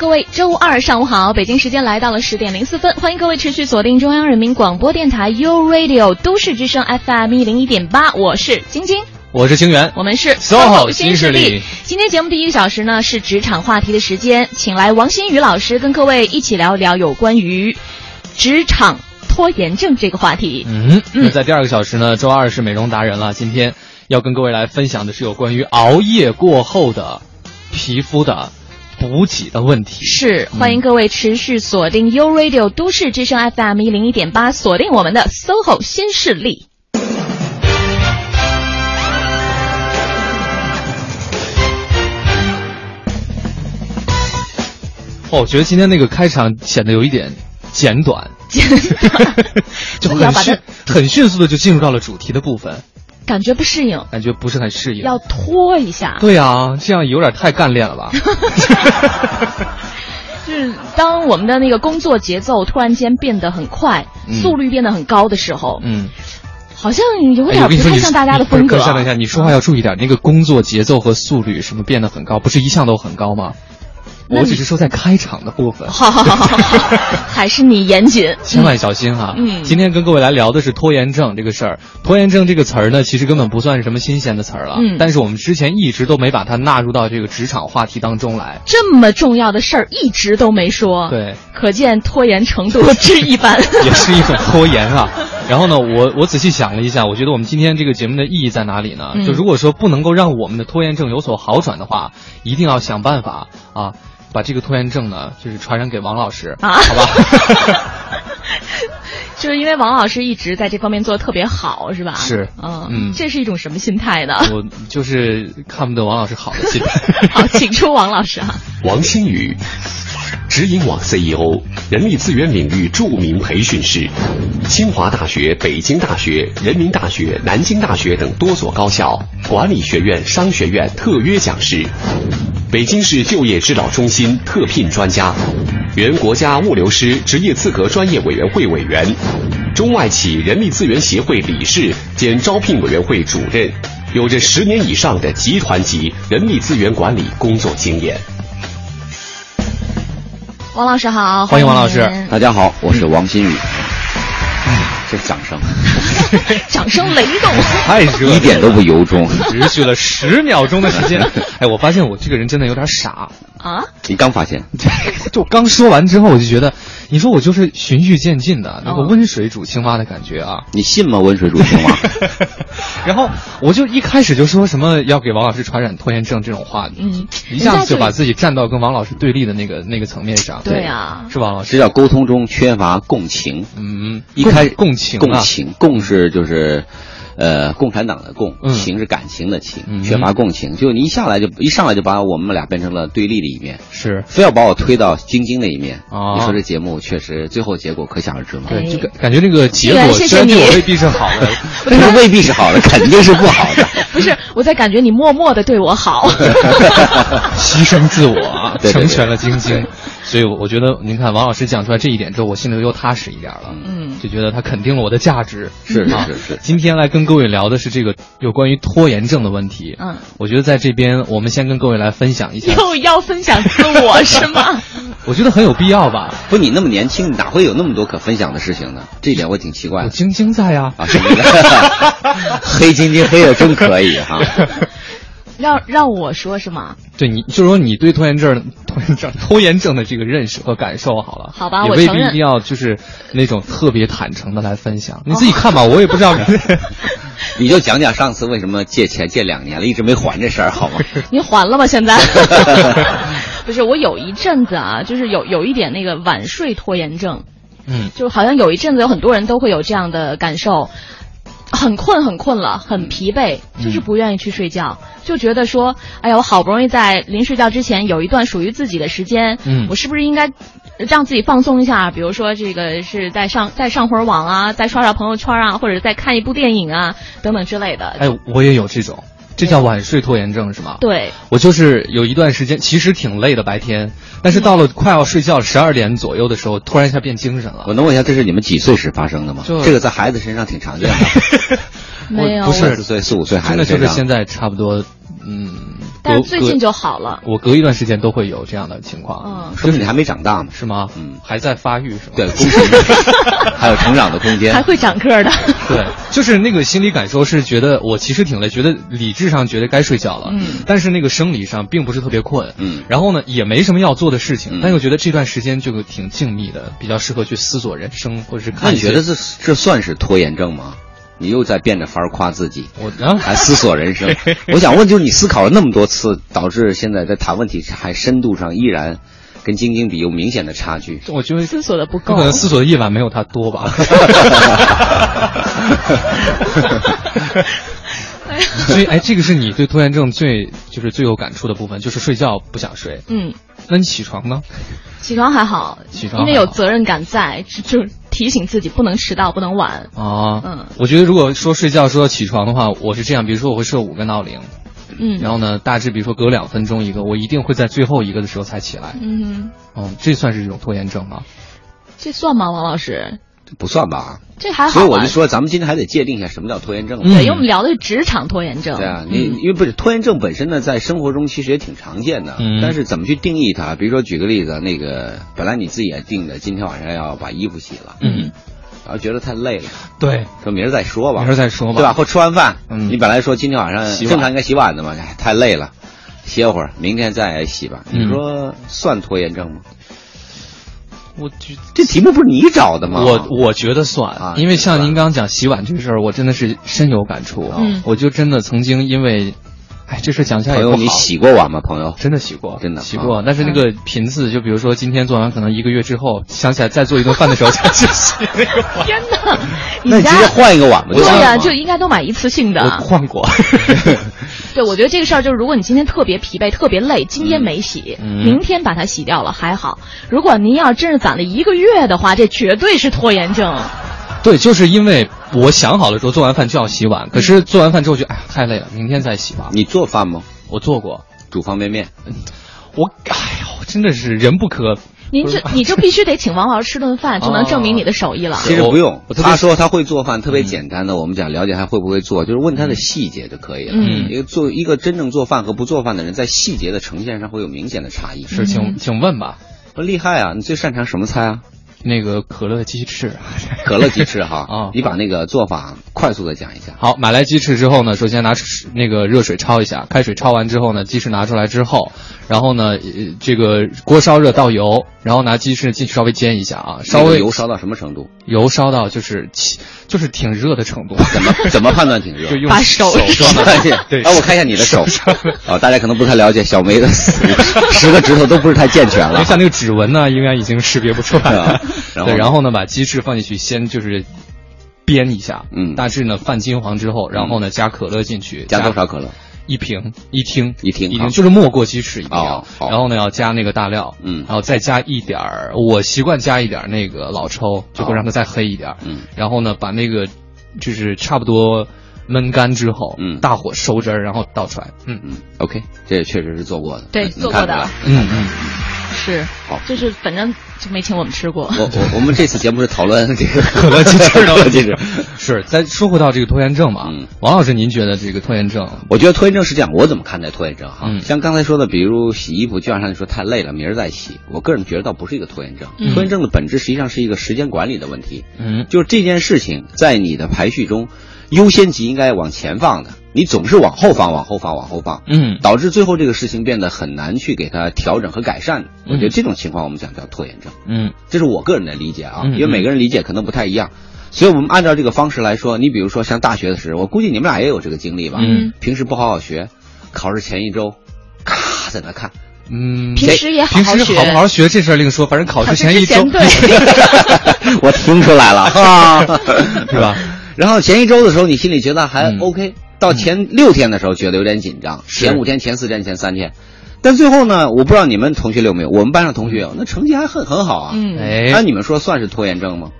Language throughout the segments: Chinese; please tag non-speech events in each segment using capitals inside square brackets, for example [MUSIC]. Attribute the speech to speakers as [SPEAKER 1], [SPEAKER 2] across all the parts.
[SPEAKER 1] 各位，周二上午好，北京时间来到了十点零四分，欢迎各位持续锁定中央人民广播电台 u Radio 都市之声 FM 一零一点八，我是晶晶，
[SPEAKER 2] 我是清源，
[SPEAKER 1] 我们是
[SPEAKER 2] SOHO 新势力。
[SPEAKER 1] 今天节目第一个小时呢是职场话题的时间，请来王新宇老师跟各位一起聊一聊有关于职场拖延症这个话题。
[SPEAKER 2] 嗯，那在第二个小时呢，周二是美容达人了，今天要跟各位来分享的是有关于熬夜过后的皮肤的。补给的问题
[SPEAKER 1] 是，欢迎各位持续锁定 U Radio 都市之声 FM 一零一点八，锁定我们的 SOHO 新势力。
[SPEAKER 2] 哦，我觉得今天那个开场显得有一点简短，
[SPEAKER 1] 简短，
[SPEAKER 2] 就很迅很迅速的就进入到了主题的部分。
[SPEAKER 1] 感觉不适应，
[SPEAKER 2] 感觉不是很适应，
[SPEAKER 1] 要拖一下。
[SPEAKER 2] 对啊，这样有点太干练了吧？[LAUGHS]
[SPEAKER 1] 就是当我们的那个工作节奏突然间变得很快，速率变得很高的时候，嗯，好像有点不太像大家的风格。
[SPEAKER 2] 等一下，你说话要注意点，那个工作节奏和速率什么变得很高，不是一向都很高吗？我只是说在开场的部分，
[SPEAKER 1] 好好好好好，[LAUGHS] 还是你严谨，
[SPEAKER 2] 千万小心哈。嗯，今天跟各位来聊的是拖延症这个事儿。拖延症这个词儿呢，其实根本不算是什么新鲜的词儿了。嗯，但是我们之前一直都没把它纳入到这个职场话题当中来。
[SPEAKER 1] 这么重要的事儿一直都没说，
[SPEAKER 2] 对，
[SPEAKER 1] 可见拖延程度之一般，[LAUGHS]
[SPEAKER 2] 也是一种拖延啊。[LAUGHS] 然后呢，我我仔细想了一下，我觉得我们今天这个节目的意义在哪里呢？就如果说不能够让我们的拖延症有所好转的话，一定要想办法啊。把这个拖延症呢，就是传染给王老师啊，好吧？[LAUGHS]
[SPEAKER 1] 就是因为王老师一直在这方面做的特别好，是吧？
[SPEAKER 2] 是，
[SPEAKER 1] 嗯嗯，这是一种什么心态呢？
[SPEAKER 2] 我就是看不得王老师好的心态。[LAUGHS]
[SPEAKER 1] 好，请出王老师啊。
[SPEAKER 3] 王新宇，直营网 CEO，人力资源领域著名培训师，清华大学、北京大学、人民大学、南京大学等多所高校管理学院、商学院特约讲师。北京市就业指导中心特聘专家，原国家物流师职业资格专业委员会委员，中外企人力资源协会理事兼招聘委员会主任，有着十年以上的集团级人力资源管理工作经验。
[SPEAKER 1] 王老师好，
[SPEAKER 2] 欢迎王老师，
[SPEAKER 4] 大家好，我是王新宇。这掌声，[LAUGHS]
[SPEAKER 1] 掌声雷动，
[SPEAKER 2] 太热，
[SPEAKER 4] 一点都不由衷，
[SPEAKER 2] 持续了十秒钟的时间。[LAUGHS] 哎，我发现我这个人真的有点傻
[SPEAKER 1] 啊！
[SPEAKER 4] 你刚发现，[LAUGHS]
[SPEAKER 2] 就刚说完之后，我就觉得。你说我就是循序渐进的那个温水煮青蛙的感觉啊！
[SPEAKER 4] 你信吗？温水煮青蛙。
[SPEAKER 2] 然后我就一开始就说什么要给王老师传染拖延症这种话，嗯，一下子就把自己站到跟王老师对立的那个那个层面上。
[SPEAKER 1] 对呀，
[SPEAKER 2] 是王老师。
[SPEAKER 4] 这叫沟通中缺乏共情。
[SPEAKER 2] 嗯，
[SPEAKER 4] 一开
[SPEAKER 2] 共情，
[SPEAKER 4] 共情，共是就是。呃，共产党的共情是感情的情，缺乏共情，就你一下来就一上来就把我们俩变成了对立的一面，
[SPEAKER 2] 是。
[SPEAKER 4] 非要把我推到晶晶那一面。你说这节目确实最后结果可想而知嘛？
[SPEAKER 2] 对，就感感觉这个结果虽然对我未必是好的，[LAUGHS]
[SPEAKER 4] 但是未必是好的，肯定是不好的。[LAUGHS]
[SPEAKER 1] 不是，我在感觉你默默的对我好，[LAUGHS]
[SPEAKER 2] 牺牲自我，成全了晶晶。所以我觉得，您看王老师讲出来这一点之后，我心里又踏实一点了。嗯，就觉得他肯定了我的价值。
[SPEAKER 4] 是是是。
[SPEAKER 2] 今天来跟各位聊的是这个有关于拖延症的问题。嗯，我觉得在这边我们先跟各位来分享一下。
[SPEAKER 1] 又要分享自我是吗？[LAUGHS]
[SPEAKER 2] 我觉得很有必要吧。
[SPEAKER 4] 不，你那么年轻，哪会有那么多可分享的事情呢？这一点我挺奇怪。
[SPEAKER 2] 晶晶在呀。
[SPEAKER 4] 啊，[LAUGHS] 黑晶晶黑的真可以哈。[LAUGHS]
[SPEAKER 1] 让让我说是吗？
[SPEAKER 2] 对，你就是说你对拖延症、拖延症、拖延症的这个认识和感受好了。
[SPEAKER 1] 好吧，
[SPEAKER 2] 我未必一定要就是那种特别坦诚的来分享。你自己看吧，我也不知道。[LAUGHS]
[SPEAKER 4] 你就讲讲上次为什么借钱借两年了，一直没还这事儿好吗？
[SPEAKER 1] 你还了吗？现在？[LAUGHS] 不是，我有一阵子啊，就是有有一点那个晚睡拖延症。嗯，就好像有一阵子有很多人都会有这样的感受。很困，很困了，很疲惫，就是不愿意去睡觉，就觉得说，哎呀，我好不容易在临睡觉之前有一段属于自己的时间，嗯，我是不是应该让自己放松一下，比如说这个是在上再上会儿网啊，再刷刷朋友圈啊，或者再看一部电影啊，等等之类的。
[SPEAKER 2] 哎，我也有这种。这叫晚睡拖延症是吗？
[SPEAKER 1] 对，
[SPEAKER 2] 我就是有一段时间其实挺累的白天，但是到了快要睡觉十二点左右的时候，突然一下变精神了。
[SPEAKER 4] 我能问一下，这是你们几岁时发生的吗？这个在孩子身上挺常见的。[LAUGHS] [LAUGHS]
[SPEAKER 1] 没有，
[SPEAKER 2] 不是
[SPEAKER 4] 四岁、四五岁孩
[SPEAKER 2] 子，真的就是现在差不多，嗯。
[SPEAKER 1] 但是最近就好了。
[SPEAKER 2] 我隔一段时间都会有这样的情况，
[SPEAKER 1] 嗯，
[SPEAKER 4] 说明你还没长大嘛，
[SPEAKER 2] 是吗？
[SPEAKER 4] 嗯，
[SPEAKER 2] 还在发育是吗？
[SPEAKER 4] 对，[LAUGHS] 还有成长的空间，
[SPEAKER 1] 还会长个的。
[SPEAKER 2] 对，就是那个心理感受是觉得我其实挺累，觉得理智上觉得该睡觉了，
[SPEAKER 1] 嗯，
[SPEAKER 2] 但是那个生理上并不是特别困，
[SPEAKER 4] 嗯，
[SPEAKER 2] 然后呢也没什么要做的事情，但又觉得这段时间就挺静谧的，比较适合去思索人生或者是看。那
[SPEAKER 4] 你觉得这这算是拖延症吗？你又在变着法儿夸自己，
[SPEAKER 2] 我
[SPEAKER 4] 还思索人生。[LAUGHS] 我想问，就是你思考了那么多次，导致现在在谈问题还深度上依然跟晶晶比有明显的差距。
[SPEAKER 2] 我觉得
[SPEAKER 1] 思索的不够，
[SPEAKER 2] 可能思索的夜晚没有他多吧。[LAUGHS] 所以，哎，这个是你对拖延症最就是最有感触的部分，就是睡觉不想睡。
[SPEAKER 1] 嗯，
[SPEAKER 2] 那你起床呢？
[SPEAKER 1] 起床还好，
[SPEAKER 2] 起床
[SPEAKER 1] 因为有责任感在，就提醒自己不能迟到，不能晚。
[SPEAKER 2] 啊，
[SPEAKER 1] 嗯，
[SPEAKER 2] 我觉得如果说睡觉说要起床的话，我是这样，比如说我会设五个闹铃，
[SPEAKER 1] 嗯，
[SPEAKER 2] 然后呢，大致比如说隔两分钟一个，我一定会在最后一个的时候才起来。
[SPEAKER 1] 嗯，
[SPEAKER 2] 哦，这算是一种拖延症吗？
[SPEAKER 1] 这算吗，王老师？
[SPEAKER 4] 不算吧，
[SPEAKER 1] 这还好。
[SPEAKER 4] 所以我就说，咱们今天还得界定一下什么叫拖延症。
[SPEAKER 1] 对，因为我们聊的是职场拖延症。
[SPEAKER 4] 对啊，你因为不是拖延症本身呢，在生活中其实也挺常见的。
[SPEAKER 2] 嗯。
[SPEAKER 4] 但是怎么去定义它？比如说举个例子，那个本来你自己也定的，今天晚上要把衣服洗了。
[SPEAKER 2] 嗯。
[SPEAKER 4] 然后觉得太累了。
[SPEAKER 2] 对。
[SPEAKER 4] 说明儿再说吧。
[SPEAKER 2] 明儿再说吧。
[SPEAKER 4] 对吧？或吃完饭，
[SPEAKER 2] 嗯，
[SPEAKER 4] 你本来说今天晚上正常应该洗碗的嘛，太累了，歇会儿，明天再洗吧。你说算拖延症吗？
[SPEAKER 2] 我觉
[SPEAKER 4] 这题目不是你找的吗？
[SPEAKER 2] 我我觉得算，啊因为像您刚刚讲洗碗这个事儿，我真的是深有感触。
[SPEAKER 1] 嗯，
[SPEAKER 2] 我就真的曾经因为，哎，这事讲起来也不
[SPEAKER 4] 好。朋友，你洗过碗吗？朋友，
[SPEAKER 2] 真的洗过，
[SPEAKER 4] 真的
[SPEAKER 2] 洗过。但是那个频次，就比如说今天做完，可能一个月之后想起来再做一顿饭的时候才去洗那个
[SPEAKER 1] 碗。天哪！
[SPEAKER 4] 那你直接换一个碗吧。
[SPEAKER 1] 对呀，就应该都买一次性的。
[SPEAKER 2] 换过。[LAUGHS]
[SPEAKER 1] 对，我觉得这个事儿就是，如果你今天特别疲惫、特别累，今天没洗，明天把它洗掉了还好。如果您要真是攒了一个月的话，这绝对是拖延症。
[SPEAKER 2] 对，就是因为我想好了说做完饭就要洗碗，可是做完饭之后就哎呀太累了，明天再洗吧。
[SPEAKER 4] 你做饭吗？
[SPEAKER 2] 我做过，
[SPEAKER 4] 煮方便面。
[SPEAKER 2] 我哎呦，真的是人不可。
[SPEAKER 1] 您这你就必须得请王老师吃顿饭，就能证明你的手艺了。
[SPEAKER 4] 其实不用，他说他会做饭，特别简单的。我们讲了解他会不会做，就是问他的细节就可以了。
[SPEAKER 1] 嗯，
[SPEAKER 4] 一个做一个真正做饭和不做饭的人，在细节的呈现上会有明显的差异。
[SPEAKER 2] 是，请请问吧，
[SPEAKER 4] 厉害啊！你最擅长什么菜啊？
[SPEAKER 2] 那个可乐鸡翅，[LAUGHS]
[SPEAKER 4] 可乐鸡翅哈 [LAUGHS]
[SPEAKER 2] 啊！
[SPEAKER 4] 你把那个做法快速的讲一下。
[SPEAKER 2] 好，买来鸡翅之后呢，首先拿那个热水焯一下，开水焯完之后呢，鸡翅拿出来之后，然后呢，这个锅烧热倒油，然后拿鸡翅进去稍微煎一下啊，稍微
[SPEAKER 4] 油烧到什么程度？
[SPEAKER 2] 油烧到就是就是挺热的程度。
[SPEAKER 4] 怎么怎么判断挺热？
[SPEAKER 2] 就用
[SPEAKER 1] 把手
[SPEAKER 2] 烧对，
[SPEAKER 4] 啊，我看一下你的手。啊，大家可能不太了解，小梅的 [LAUGHS] 十个指头都不是太健全了。
[SPEAKER 2] 像那个指纹呢，应该已经识别不出来了。
[SPEAKER 4] 对，
[SPEAKER 2] 然后呢，把鸡翅放进去，先就是煸一下，
[SPEAKER 4] 嗯，
[SPEAKER 2] 大致呢泛金黄之后，然后呢加可乐进去，
[SPEAKER 4] 加多少可乐？
[SPEAKER 2] 一瓶，一听，
[SPEAKER 4] 一听，
[SPEAKER 2] 一听就是没过鸡翅一定要，
[SPEAKER 4] 然
[SPEAKER 2] 后呢要加那个大料，
[SPEAKER 4] 嗯，
[SPEAKER 2] 然后再加一点儿，我习惯加一点那个老抽，就会让它再黑一点，
[SPEAKER 4] 嗯，
[SPEAKER 2] 然后呢把那个就是差不多焖干之后，
[SPEAKER 4] 嗯，
[SPEAKER 2] 大火收汁儿，然后倒出来，
[SPEAKER 4] 嗯。嗯，OK，这也确实是做过的，
[SPEAKER 1] 对，做过的，
[SPEAKER 2] 嗯嗯。
[SPEAKER 1] 是，就是反正就没请我们吃过。
[SPEAKER 4] 我我我们这次节目是讨论这个
[SPEAKER 2] 可乐鸡翅 [LAUGHS] 的
[SPEAKER 4] 问题，是
[SPEAKER 2] 是。再说回到这个拖延症嘛，王老师，您觉得这个拖延症？
[SPEAKER 4] 我觉得拖延症是这样，我怎么看待拖延症？哈，
[SPEAKER 2] 嗯，
[SPEAKER 4] 像刚才说的，比如洗衣服，就像你说太累了，明儿再洗。我个人觉得倒不是一个拖延症，拖延症的本质实际上是一个时间管理的问题。
[SPEAKER 2] 嗯，
[SPEAKER 4] 就是这件事情在你的排序中，优先级应该往前放的。你总是往后放，往后放，往后放，
[SPEAKER 2] 嗯，
[SPEAKER 4] 导致最后这个事情变得很难去给它调整和改善。我觉得这种情况我们讲叫拖延症，
[SPEAKER 2] 嗯，
[SPEAKER 4] 这是我个人的理解啊，
[SPEAKER 2] 因
[SPEAKER 4] 为每个人理解可能不太一样，所以我们按照这个方式来说，你比如说像大学的时候，我估计你们俩也有这个经历吧，
[SPEAKER 2] 嗯，
[SPEAKER 4] 平时不好好学，考试前一周，咔在那看，
[SPEAKER 2] 嗯，
[SPEAKER 1] 平时也好
[SPEAKER 2] 好学，平时好不好学这事儿另说，反正考试前一周，
[SPEAKER 1] 对，[LAUGHS] [LAUGHS]
[SPEAKER 4] 我听出来了。啊，[LAUGHS]
[SPEAKER 2] 是吧？
[SPEAKER 4] 然后前一周的时候，你心里觉得还 OK。到前六天的时候，觉得有点紧张；前五天、前四天、前三天，但最后呢，我不知道你们同学里有没有，我们班上同学有那成绩还很很好啊。
[SPEAKER 1] 嗯，
[SPEAKER 2] 哎，
[SPEAKER 4] 那你们说算是拖延症吗？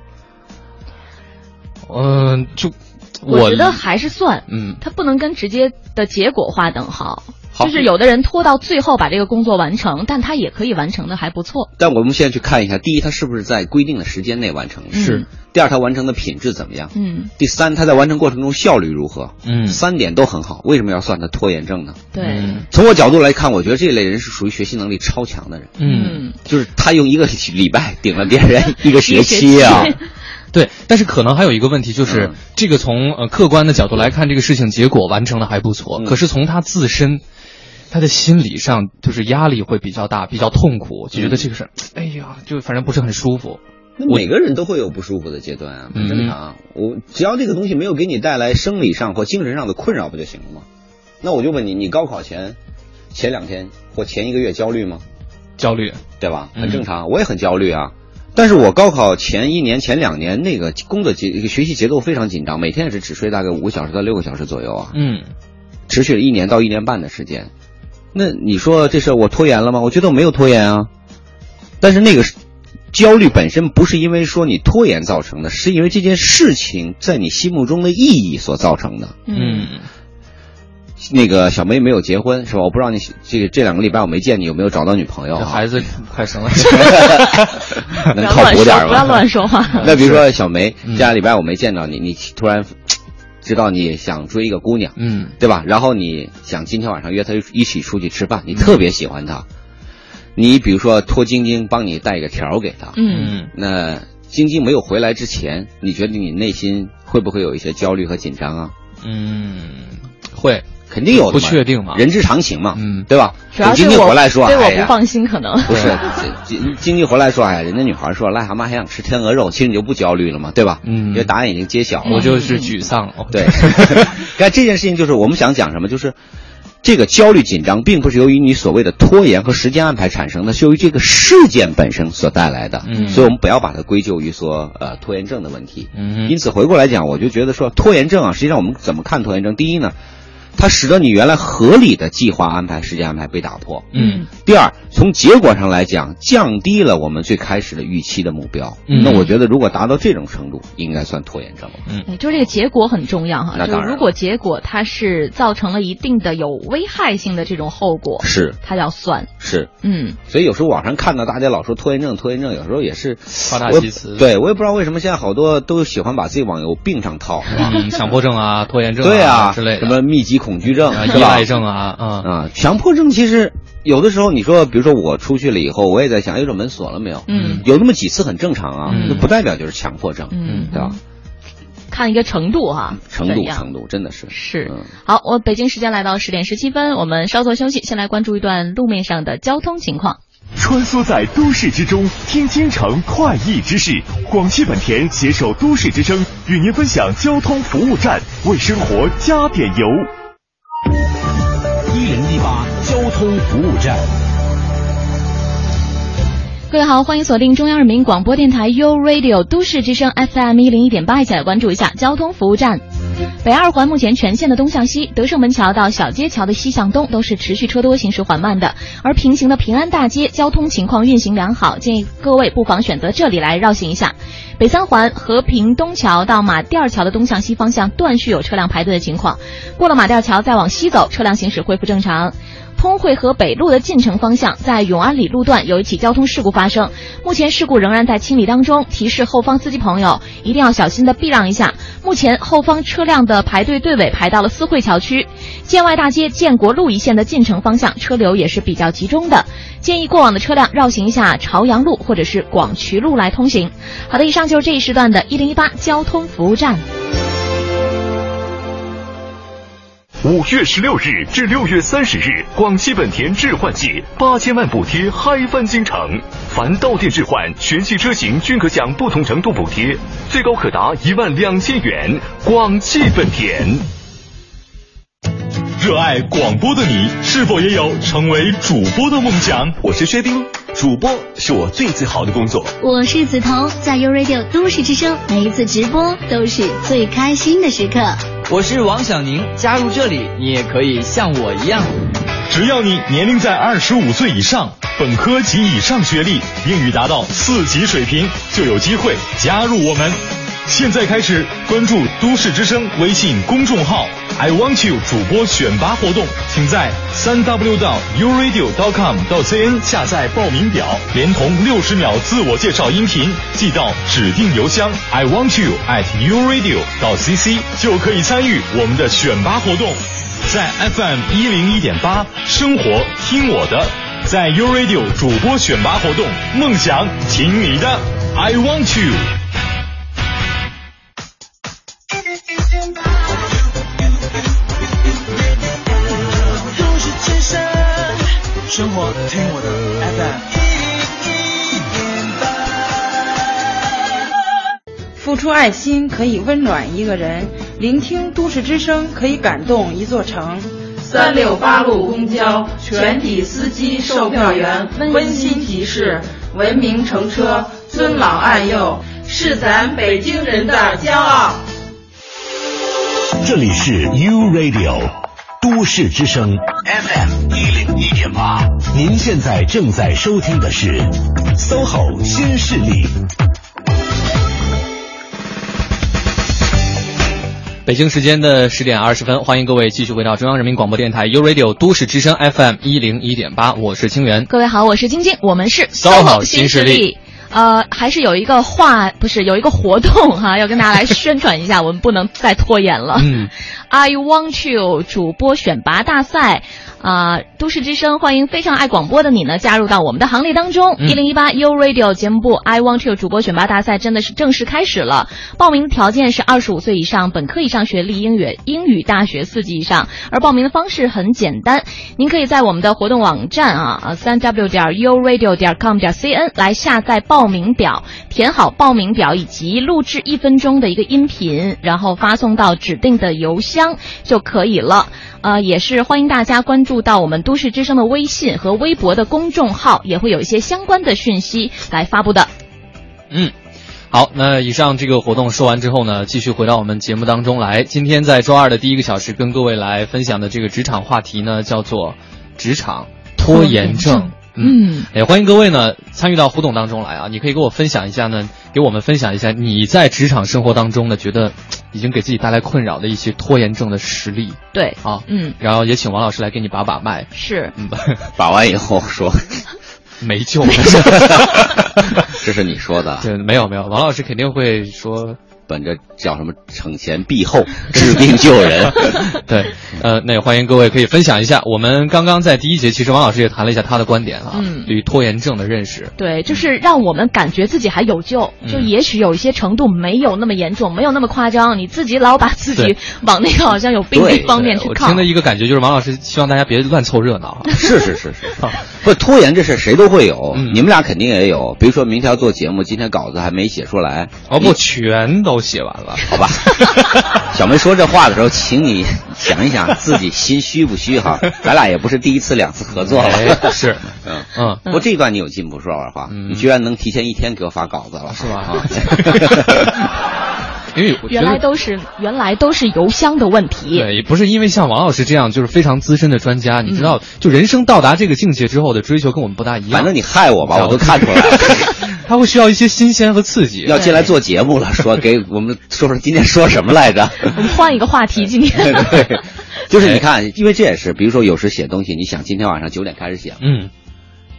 [SPEAKER 2] 嗯，就
[SPEAKER 1] 我觉得还是算。嗯，它不能跟直接的结果划等号。
[SPEAKER 4] 好，
[SPEAKER 1] 就是有的人拖到最后把这个工作完成，但他也可以完成的还不错。
[SPEAKER 4] 但我们现在去看一下，第一，他是不是在规定的时间内完成？
[SPEAKER 2] 是。
[SPEAKER 4] 第二，他完成的品质怎么样？
[SPEAKER 1] 嗯。
[SPEAKER 4] 第三，他在完成过程中效率如何？
[SPEAKER 2] 嗯。
[SPEAKER 4] 三点都很好，为什么要算他拖延症呢？
[SPEAKER 1] 对。
[SPEAKER 4] 从我角度来看，我觉得这类人是属于学习能力超强的人。
[SPEAKER 2] 嗯。
[SPEAKER 4] 就是他用一个礼拜顶了别人一个学期啊。[LAUGHS]
[SPEAKER 2] 对，但是可能还有一个问题，就是这个从呃客观的角度来看，这个事情结果完成的还不错，可是从他自身。他的心理上就是压力会比较大，比较痛苦，就觉得这个事儿，[TSK] 哎呀，就反正不是很舒服。
[SPEAKER 4] 那每个人都会有不舒服的阶段啊，很正常。我只要这个东西没有给你带来生理上或精神上的困扰，不就行了吗？那我就问你，你高考前前两天或前一个月焦虑吗？
[SPEAKER 2] 焦虑，
[SPEAKER 4] 对吧？很正常，我也很焦虑啊。但是我高考前一年、前两年那个工作节、学习节奏非常紧张，每天也是只睡大概五个小时到六个小时左右啊。
[SPEAKER 2] 嗯，
[SPEAKER 4] 持续了一年到一年半的时间。那你说这事我拖延了吗？我觉得我没有拖延啊，但是那个焦虑本身不是因为说你拖延造成的，是因为这件事情在你心目中的意义所造成的。
[SPEAKER 2] 嗯，
[SPEAKER 4] 那个小梅没有结婚是吧？我不知道你这个这两个礼拜我没见你有没有找到女朋友？
[SPEAKER 2] 孩子快生了，[LAUGHS]
[SPEAKER 4] 能靠谱点吗？[LAUGHS]
[SPEAKER 1] 不要乱说话。[LAUGHS]
[SPEAKER 4] 那比如说小梅，这两个礼拜我没见到你，你突然。知道你想追一个姑娘，
[SPEAKER 2] 嗯，
[SPEAKER 4] 对吧？然后你想今天晚上约她一起出去吃饭，你特别喜欢她，你比如说托晶晶帮你带一个条给她，
[SPEAKER 1] 嗯，
[SPEAKER 4] 那晶晶没有回来之前，你觉得你内心会不会有一些焦虑和紧张啊？
[SPEAKER 2] 嗯，会。
[SPEAKER 4] 肯定有
[SPEAKER 2] 不确定嘛，
[SPEAKER 4] 人之常情嘛，
[SPEAKER 2] 嗯，
[SPEAKER 4] 对吧？
[SPEAKER 1] 主要
[SPEAKER 4] 晶晶回来说，
[SPEAKER 1] 对我不放心，可能
[SPEAKER 4] 不是 [LAUGHS] 经经济回来说，哎，人家女孩说癞蛤蟆还想吃天鹅肉，其实你就不焦虑了嘛，对吧？
[SPEAKER 2] 嗯，
[SPEAKER 4] 因为答案已经揭晓了，
[SPEAKER 2] 我就是沮丧。[LAUGHS]
[SPEAKER 4] 对，[LAUGHS] 但这件事情就是我们想讲什么，就是这个焦虑紧张，并不是由于你所谓的拖延和时间安排产生的，是由于这个事件本身所带来的。
[SPEAKER 2] 嗯，
[SPEAKER 4] 所以我们不要把它归咎于说呃拖延症的问题。
[SPEAKER 2] 嗯，
[SPEAKER 4] 因此回过来讲，我就觉得说拖延症啊，实际上我们怎么看拖延症？第一呢？它使得你原来合理的计划安排、时间安排被打破。
[SPEAKER 2] 嗯。
[SPEAKER 4] 第二，从结果上来讲，降低了我们最开始的预期的目标。
[SPEAKER 2] 嗯。
[SPEAKER 4] 那我觉得，如果达到这种程度，应该算拖延症了。
[SPEAKER 2] 嗯。
[SPEAKER 1] 就是这个结果很重要哈。
[SPEAKER 4] 那
[SPEAKER 1] 当然。如果结果它是造成了一定的有危害性的这种后果，
[SPEAKER 4] 是
[SPEAKER 1] 它要算。
[SPEAKER 4] 是。
[SPEAKER 1] 嗯。
[SPEAKER 4] 所以有时候网上看到大家老说拖延症，拖延症，有时候也是
[SPEAKER 2] 夸大其词。
[SPEAKER 4] 对，我也不知道为什么现在好多都喜欢把自己往有病上套，是吧？
[SPEAKER 2] 强迫症啊，拖延症
[SPEAKER 4] 对
[SPEAKER 2] 啊之类的，
[SPEAKER 4] 什么密集恐惧症。
[SPEAKER 2] 依赖症啊，啊
[SPEAKER 4] 啊！强迫症其实有的时候，你说，比如说我出去了以后，我也在想，哎，这门锁了没有？
[SPEAKER 1] 嗯，
[SPEAKER 4] 有那么几次很正常啊，
[SPEAKER 2] 那
[SPEAKER 4] 不代表就是强迫症，
[SPEAKER 1] 嗯，
[SPEAKER 4] 对吧？
[SPEAKER 1] 看一个程度哈，
[SPEAKER 4] 程度程度真的是
[SPEAKER 1] 是。好，我北京时间来到十点十七分，我们稍作休息，先来关注一段路面上的交通情况。
[SPEAKER 5] 穿梭在都市之中，听京城快意之事。广汽本田携手都市之声，与您分享交通服务站，为生活加点油。
[SPEAKER 6] 通服务站，
[SPEAKER 1] 各位好，欢迎锁定中央人民广播电台 u Radio 都市之声 FM 一零一点八，一起来关注一下交通服务站。北二环目前全线的东向西，德胜门桥到小街桥的西向东都是持续车多、行驶缓慢的，而平行的平安大街交通情况运行良好，建议各位不妨选择这里来绕行一下。北三环和平东桥到马甸桥的东向西方向断续有车辆排队的情况，过了马甸桥再往西走，车辆行驶恢复正常。通惠河北路的进城方向，在永安里路段有一起交通事故发生，目前事故仍然在清理当中，提示后方司机朋友一定要小心的避让一下。目前后方车辆的排队队尾排到了四惠桥区，建外大街建国路一线的进城方向车流也是比较集中的，建议过往的车辆绕行一下朝阳路或者是广渠路来通行。好的，以上就是这一时段的一零一八交通服务站。
[SPEAKER 5] 五月十六日至六月三十日，广汽本田置换季八千万补贴嗨翻京城，凡到店置换，全系车型均可享不同程度补贴，最高可达一万两千元。广汽本田。热爱广播的你，是否也有成为主播的梦想？
[SPEAKER 7] 我是薛丁，主播是我最自豪的工作。
[SPEAKER 8] 我是梓潼，在 u Radio 都市之声，每一次直播都是最开心的时刻。
[SPEAKER 9] 我是王小宁，加入这里，你也可以像我一样。只要你年龄在二十五岁以上，本科及以上学历，英语达到四级水平，就有机会加入我们。现在开始关注都市之声微信公众号，I want you 主播选拔活动，请在三 w 到 uradio.com 到 cn 下载报名表，连同六十秒自我介绍音频寄到指定邮箱 I want you at uradio 到 cc 就可以参与我们的选拔活动。在 FM 一零一点八生活听我的，在 uradio 主播选拔活动，梦想听你的，I want you。
[SPEAKER 10] 生活听我的 FM，
[SPEAKER 11] 付出爱心可以温暖一个人，聆听都市之声可以感动一座城。
[SPEAKER 12] 三六八路公交全体司机、售票员温馨提示：文明乘车，尊老爱幼，是咱北京人的骄傲。
[SPEAKER 7] 这里是 U Radio。都市之声 FM 一零一点八，您现在正在收听的是 SOHO 新势力。
[SPEAKER 2] 北京时间的十点二十分，欢迎各位继续回到中央人民广播电台 u Radio 都市之声 FM 一零一点八，我是清源。
[SPEAKER 1] 各位好，我是晶晶，我们是
[SPEAKER 2] SOHO 新势力。
[SPEAKER 1] 呃，还是有一个话，不是有一个活动哈，要跟大家来宣传一下，[LAUGHS] 我们不能再拖延了。
[SPEAKER 2] 嗯
[SPEAKER 1] ，I want you 主播选拔大赛。啊，都市之声欢迎非常爱广播的你呢，加入到我们的行列当中。一零一八 U Radio 节目部 I Want You 主播选拔大赛真的是正式开始了。报名条件是二十五岁以上，本科以上学历，英语英语大学四级以上。而报名的方式很简单，您可以在我们的活动网站啊，三 W 点 U Radio 点 com 点 CN 来下载报名表，填好报名表以及录制一分钟的一个音频，然后发送到指定的邮箱就可以了。呃，也是欢迎大家关注注到我们都市之声的微信和微博的公众号，也会有一些相关的讯息来发布的。
[SPEAKER 2] 嗯，好，那以上这个活动说完之后呢，继续回到我们节目当中来。今天在周二的第一个小时，跟各位来分享的这个职场话题呢，叫做职场拖延症。
[SPEAKER 1] 嗯，
[SPEAKER 2] 也欢迎各位呢参与到互动当中来啊！你可以给我分享一下呢，给我们分享一下你在职场生活当中呢，觉得已经给自己带来困扰的一些拖延症的实例。
[SPEAKER 1] 对
[SPEAKER 2] 啊，
[SPEAKER 1] 嗯，
[SPEAKER 2] 然后也请王老师来给你把把脉。
[SPEAKER 1] 是，
[SPEAKER 2] 嗯，[LAUGHS]
[SPEAKER 4] 把完以后说
[SPEAKER 2] 没救
[SPEAKER 4] 了，[LAUGHS] 这是你说的。[LAUGHS]
[SPEAKER 2] 对，没有没有，王老师肯定会说。
[SPEAKER 4] 本着叫什么惩前毖后、治病救人，[LAUGHS]
[SPEAKER 2] 对，呃，那也欢迎各位可以分享一下。我们刚刚在第一节，其实王老师也谈了一下他的观点啊，对于拖延症的认识。
[SPEAKER 1] 对，就是让我们感觉自己还有救，就也许有一些程度没有那么严重，没有那么夸张。你自己老把自己 [LAUGHS] 往那个好像有病那方面去靠。
[SPEAKER 2] 我听的一个感觉就是，王老师希望大家别乱凑热闹。
[SPEAKER 4] 是是是是，[LAUGHS] 不拖延这事谁都会有，你们俩肯定也有。比如说明天要做节目，今天稿子还没写出来，
[SPEAKER 2] 哦不，全都。写完了，
[SPEAKER 4] 好吧。[LAUGHS] 小梅说这话的时候，请你想一想自己心虚不虚哈？[LAUGHS] 咱俩也不是第一次两次合作了，
[SPEAKER 2] 是，[LAUGHS]
[SPEAKER 4] 嗯嗯。不过这一段你有进步，说实话，你居然能提前一天给我发稿子了，
[SPEAKER 2] 是吧？因为
[SPEAKER 1] 原来都是原来都是邮箱的问题，
[SPEAKER 2] 对，也不是因为像王老师这样就是非常资深的专家，你知道，就人生到达这个境界之后的追求跟我们不大一样。
[SPEAKER 4] 反正你害我吧，我都看出来了。[LAUGHS]
[SPEAKER 2] 他会需要一些新鲜和刺激。
[SPEAKER 4] 要进来做节目了，说给我们说说今天说什么来着？
[SPEAKER 1] 我们换一个话题，今天。
[SPEAKER 4] 对，就是你看，因为这也是，比如说有时写东西，你想今天晚上九点开始写，
[SPEAKER 2] 嗯。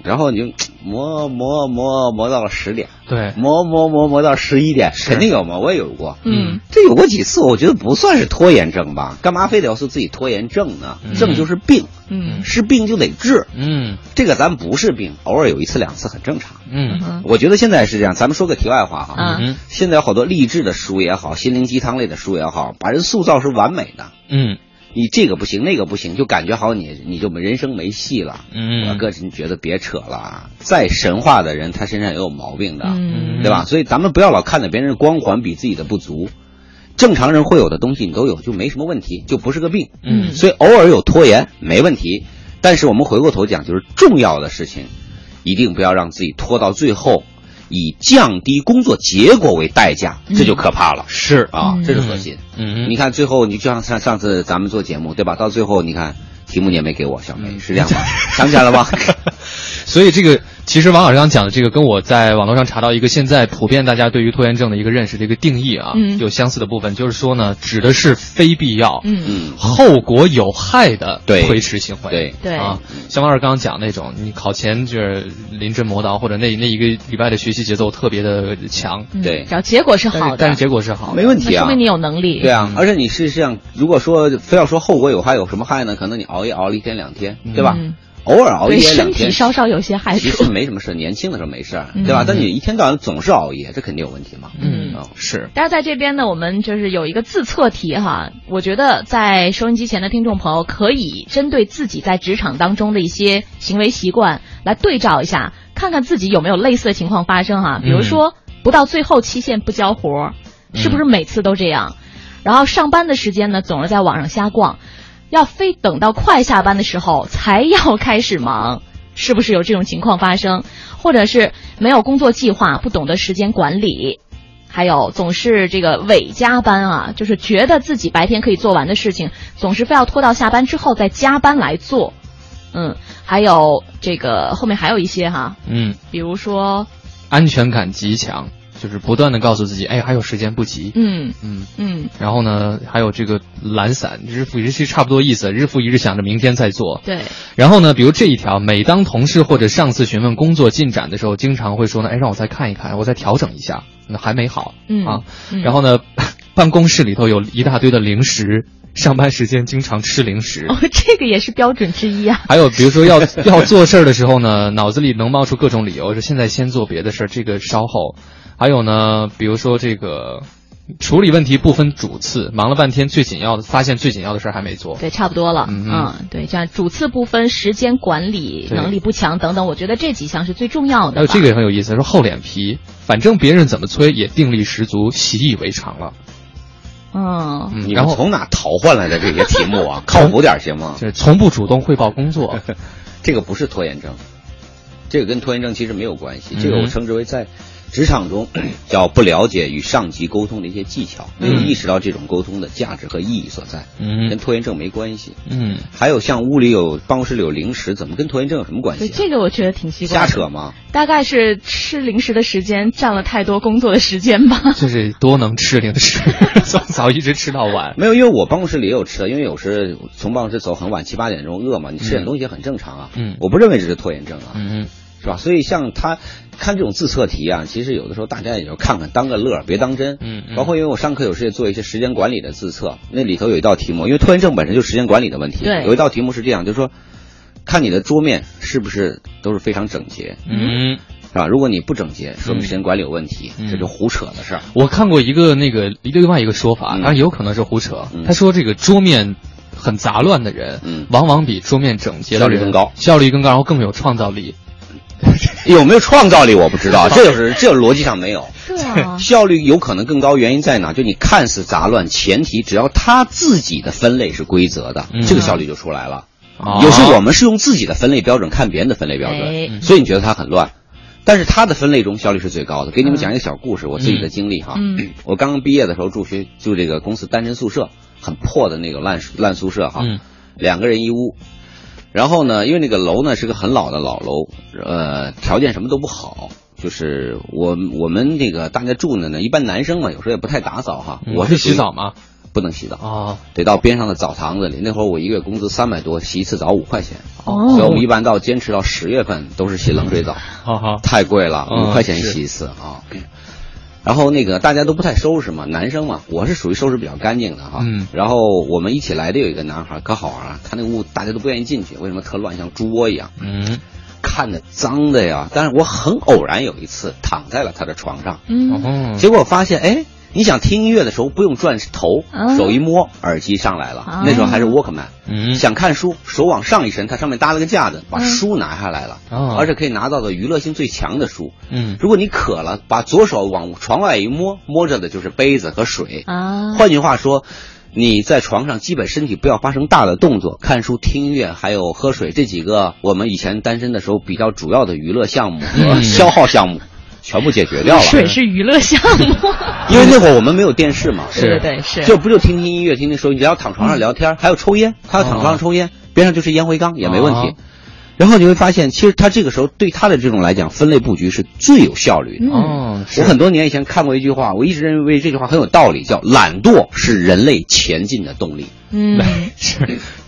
[SPEAKER 4] 然后你就 [TSK] 磨磨磨磨到了十点，
[SPEAKER 2] 对，
[SPEAKER 4] 磨磨磨磨到十一点，肯定有嘛，我也有过，
[SPEAKER 1] 嗯，
[SPEAKER 4] 这有过几次，我觉得不算是拖延症吧？干嘛非得要说自己拖延症呢？症就是病，
[SPEAKER 1] 嗯，
[SPEAKER 4] 是病就得治，
[SPEAKER 2] 嗯，
[SPEAKER 4] 这个咱不是病，偶尔有一次两次很正常，
[SPEAKER 2] 嗯，
[SPEAKER 4] 我觉得现在是这样，咱们说个题外话
[SPEAKER 1] 哈，
[SPEAKER 2] 嗯，
[SPEAKER 4] 现在有好多励志的书也好，心灵鸡汤类的书也好，把人塑造是完美的，
[SPEAKER 2] 嗯。
[SPEAKER 4] 你这个不行，那个不行，就感觉好你你就人生没戏了。
[SPEAKER 2] 嗯，
[SPEAKER 4] 我个人觉得别扯了。再神话的人，他身上也有毛病的，
[SPEAKER 1] 嗯，
[SPEAKER 4] 对吧？所以咱们不要老看着别人光环比自己的不足。正常人会有的东西你都有，就没什么问题，就不是个病。
[SPEAKER 2] 嗯，
[SPEAKER 4] 所以偶尔有拖延没问题，但是我们回过头讲，就是重要的事情，一定不要让自己拖到最后。以降低工作结果为代价，这就可怕了。
[SPEAKER 2] 是
[SPEAKER 4] 啊，这是核心。
[SPEAKER 2] 嗯，
[SPEAKER 4] 你看最后，你就像上上次咱们做节目，对吧？到最后，你看题目你也没给我，小梅是这样吗？想起来了吗？[LAUGHS]
[SPEAKER 2] 所以这个。其实王老师刚讲的这个，跟我在网络上查到一个现在普遍大家对于拖延症的一个认识的一个定义啊，有相似的部分，就是说呢，指的是非必要、
[SPEAKER 1] 嗯
[SPEAKER 2] 后果有害的推迟行为。
[SPEAKER 4] 对
[SPEAKER 1] 对
[SPEAKER 2] 啊，像王老师刚刚讲那种，你考前就是临阵磨刀，或者那那一个礼拜的学习节奏特别的强，
[SPEAKER 4] 对，
[SPEAKER 1] 只要结果是好的，
[SPEAKER 2] 但是结果是好，
[SPEAKER 4] 没问题
[SPEAKER 1] 啊，说明你有能力。
[SPEAKER 4] 对啊，而且你事实上，如果说非要说后果有害，有什么害呢？可能你熬夜熬了一天两天，对吧？偶尔熬夜两天，
[SPEAKER 1] 身体稍稍有些害处，
[SPEAKER 4] 其实没什么事。年轻的时候没事，对吧？但你一天到晚总是熬夜，这肯定有问题嘛。
[SPEAKER 2] 嗯，是。
[SPEAKER 1] 但是在这边呢，我们就是有一个自测题哈。我觉得在收音机前的听众朋友可以针对自己在职场当中的一些行为习惯来对照一下，看看自己有没有类似的情况发生哈。比如说，不到最后期限不交活，是不是每次都这样？然后上班的时间呢，总是在网上瞎逛。要非等到快下班的时候才要开始忙，[LAUGHS] 是不是有这种情况发生？或者是没有工作计划，不懂得时间管理，还有总是这个伪加班啊，就是觉得自己白天可以做完的事情，总是非要拖到下班之后再加班来做。嗯，还有这个后面还有一些哈，
[SPEAKER 2] 嗯，
[SPEAKER 1] 比如说
[SPEAKER 2] 安全感极强。就是不断的告诉自己，哎，还有时间不急。
[SPEAKER 1] 嗯
[SPEAKER 2] 嗯
[SPEAKER 1] 嗯。
[SPEAKER 2] 然后呢，还有这个懒散，日复一日，其实差不多意思，日复一日想着明天再做。
[SPEAKER 1] 对。
[SPEAKER 2] 然后呢，比如这一条，每当同事或者上司询问工作进展的时候，经常会说呢，哎，让我再看一看，我再调整一下，那还没好。
[SPEAKER 1] 嗯
[SPEAKER 2] 啊。然后呢，办公室里头有一大堆的零食。上班时间经常吃零食，
[SPEAKER 1] 哦，这个也是标准之一啊。
[SPEAKER 2] 还有比如说要 [LAUGHS] 要做事儿的时候呢，脑子里能冒出各种理由，说现在先做别的事儿，这个稍后。还有呢，比如说这个处理问题不分主次，忙了半天最紧要的发现最紧要的事儿还没做。
[SPEAKER 1] 对，差不多了。
[SPEAKER 2] 嗯嗯，
[SPEAKER 1] 对，这样主次不分，时间管理能力不强等等，我觉得这几项是最重要的。
[SPEAKER 2] 还有这个也很有意思，说厚脸皮，反正别人怎么催也定力十足，习以为常了。
[SPEAKER 1] 嗯，
[SPEAKER 4] 你们从哪淘换来的这些题目啊？[LAUGHS] 靠谱点行吗？
[SPEAKER 2] 就是从不主动汇报工作，[LAUGHS]
[SPEAKER 4] 这个不是拖延症，这个跟拖延症其实没有关系。这个
[SPEAKER 2] 嗯
[SPEAKER 4] 我称之为在职场中 [CLEARS THROAT] 叫不了解与上级沟通的一些技巧，没有意识到这种沟通的价值和意义所在。
[SPEAKER 2] 嗯，
[SPEAKER 4] 跟拖延症没关系。
[SPEAKER 2] 嗯，
[SPEAKER 4] 还有像屋里有办公室里有零食，怎么跟拖延症有什么关系、啊？
[SPEAKER 1] 这个我觉得挺奇怪。
[SPEAKER 4] 瞎扯吗？
[SPEAKER 1] 大概是吃零食的时间占了太多工作的时间吧。[LAUGHS]
[SPEAKER 2] 就是多能吃零食，[LAUGHS] 从早一直吃到晚。
[SPEAKER 4] 没有，因为我办公室里也有吃的，因为有时从办公室走很晚，七八点钟饿嘛，你吃点东西也很正常啊。
[SPEAKER 2] 嗯，
[SPEAKER 4] 我不认为这是拖延症啊。
[SPEAKER 2] 嗯。
[SPEAKER 4] 是吧？所以像他看这种自测题啊，其实有的时候大家也就看看，当个乐，别当真。
[SPEAKER 2] 嗯，
[SPEAKER 4] 包括因为我上课有时也做一些时间管理的自测，那里头有一道题目，因为拖延症本身就是时间管理的问题。
[SPEAKER 1] 对，
[SPEAKER 4] 有一道题目是这样，就是说，看你的桌面是不是都是非常整洁。
[SPEAKER 2] 嗯。
[SPEAKER 4] 是吧？如果你不整洁，说明时间管理有问题，
[SPEAKER 2] 嗯、
[SPEAKER 4] 这就胡扯的事儿。
[SPEAKER 2] 我看过一个那个另外一个说法，当然也有可能是胡扯。
[SPEAKER 4] 嗯、
[SPEAKER 2] 他说这个桌面很杂乱的人，
[SPEAKER 4] 嗯，
[SPEAKER 2] 往往比桌面整洁的人
[SPEAKER 4] 效率更高，
[SPEAKER 2] 效率更高，然后更有创造力。[LAUGHS]
[SPEAKER 4] 有没有创造力我不知道，[LAUGHS] 这就是这逻辑上没有。
[SPEAKER 1] 对啊，[LAUGHS]
[SPEAKER 4] 效率有可能更高，原因在哪？就你看似杂乱，前提只要他自己的分类是规则的，
[SPEAKER 2] 嗯、
[SPEAKER 4] 这个效率就出来了。
[SPEAKER 2] 哦、
[SPEAKER 4] 有时我们是用自己的分类标准看别人的分类标准，
[SPEAKER 1] 哎、
[SPEAKER 4] 所以你觉得他很乱，但是他的分类中效率是最高的。给你们讲一个小故事，
[SPEAKER 1] 嗯、
[SPEAKER 4] 我自己的经历哈。
[SPEAKER 1] 嗯、[CLEARS THROAT]
[SPEAKER 4] 我刚刚毕业的时候住学住这个公司单身宿舍，很破的那个烂烂宿舍哈，
[SPEAKER 2] 嗯、
[SPEAKER 4] 两个人一屋。然后呢，因为那个楼呢是个很老的老楼，呃，条件什么都不好。就是我我们那个大家住的呢，一般男生嘛，有时候也不太打扫哈。我是
[SPEAKER 2] 洗澡吗？
[SPEAKER 4] 不能洗澡
[SPEAKER 2] 啊，
[SPEAKER 4] 得到边上的澡堂子里。那会儿我一个月工资三百多，洗一次澡五块钱。
[SPEAKER 1] 哦，
[SPEAKER 4] 所以我们一般到坚持到十月份都是洗冷水澡，
[SPEAKER 2] 哦、
[SPEAKER 4] 太贵了，
[SPEAKER 2] 嗯、
[SPEAKER 4] 五块钱洗一次啊。然后那个大家都不太收拾嘛，男生嘛，我是属于收拾比较干净的哈。
[SPEAKER 2] 嗯。
[SPEAKER 4] 然后我们一起来的有一个男孩，可好玩了，他那屋大家都不愿意进去，为什么特乱，像猪窝一样。
[SPEAKER 2] 嗯。
[SPEAKER 4] 看着脏的呀，但是我很偶然有一次躺在了他的床上，
[SPEAKER 1] 嗯，
[SPEAKER 4] 结果我发现，哎，你想听音乐的时候不用转头，
[SPEAKER 1] 嗯、
[SPEAKER 4] 手一摸，耳机上来了。
[SPEAKER 1] 啊、
[SPEAKER 4] 那时候还是 Walkman，
[SPEAKER 2] 嗯，
[SPEAKER 4] 想看书，手往上一伸，它上面搭了个架子，把书拿下来了，
[SPEAKER 2] 嗯、
[SPEAKER 4] 而且可以拿到的娱乐性最强的书。
[SPEAKER 2] 嗯，
[SPEAKER 4] 如果你渴了，把左手往床外一摸，摸着的就是杯子和水。
[SPEAKER 1] 啊，
[SPEAKER 4] 换句话说。你在床上基本身体不要发生大的动作，看书、听音乐，还有喝水这几个我们以前单身的时候比较主要的娱乐项目和消耗项目，全部解决掉了。
[SPEAKER 1] 水是娱乐项目，[LAUGHS]
[SPEAKER 4] 因为那会儿我们没有电视嘛，[LAUGHS]
[SPEAKER 1] 是对对，是
[SPEAKER 4] 就不就听听音乐、听听收音，只要躺床上聊天，还有抽烟，他要躺床上抽烟，边上就是烟灰缸也没问题。然后你会发现，其实他这个时候对他的这种来讲，分类布局是最有效率的。
[SPEAKER 2] 哦，
[SPEAKER 4] 我很多年以前看过一句话，我一直认为这句话很有道理，叫“懒惰是人类前进的动力”。
[SPEAKER 1] 嗯，
[SPEAKER 2] 是。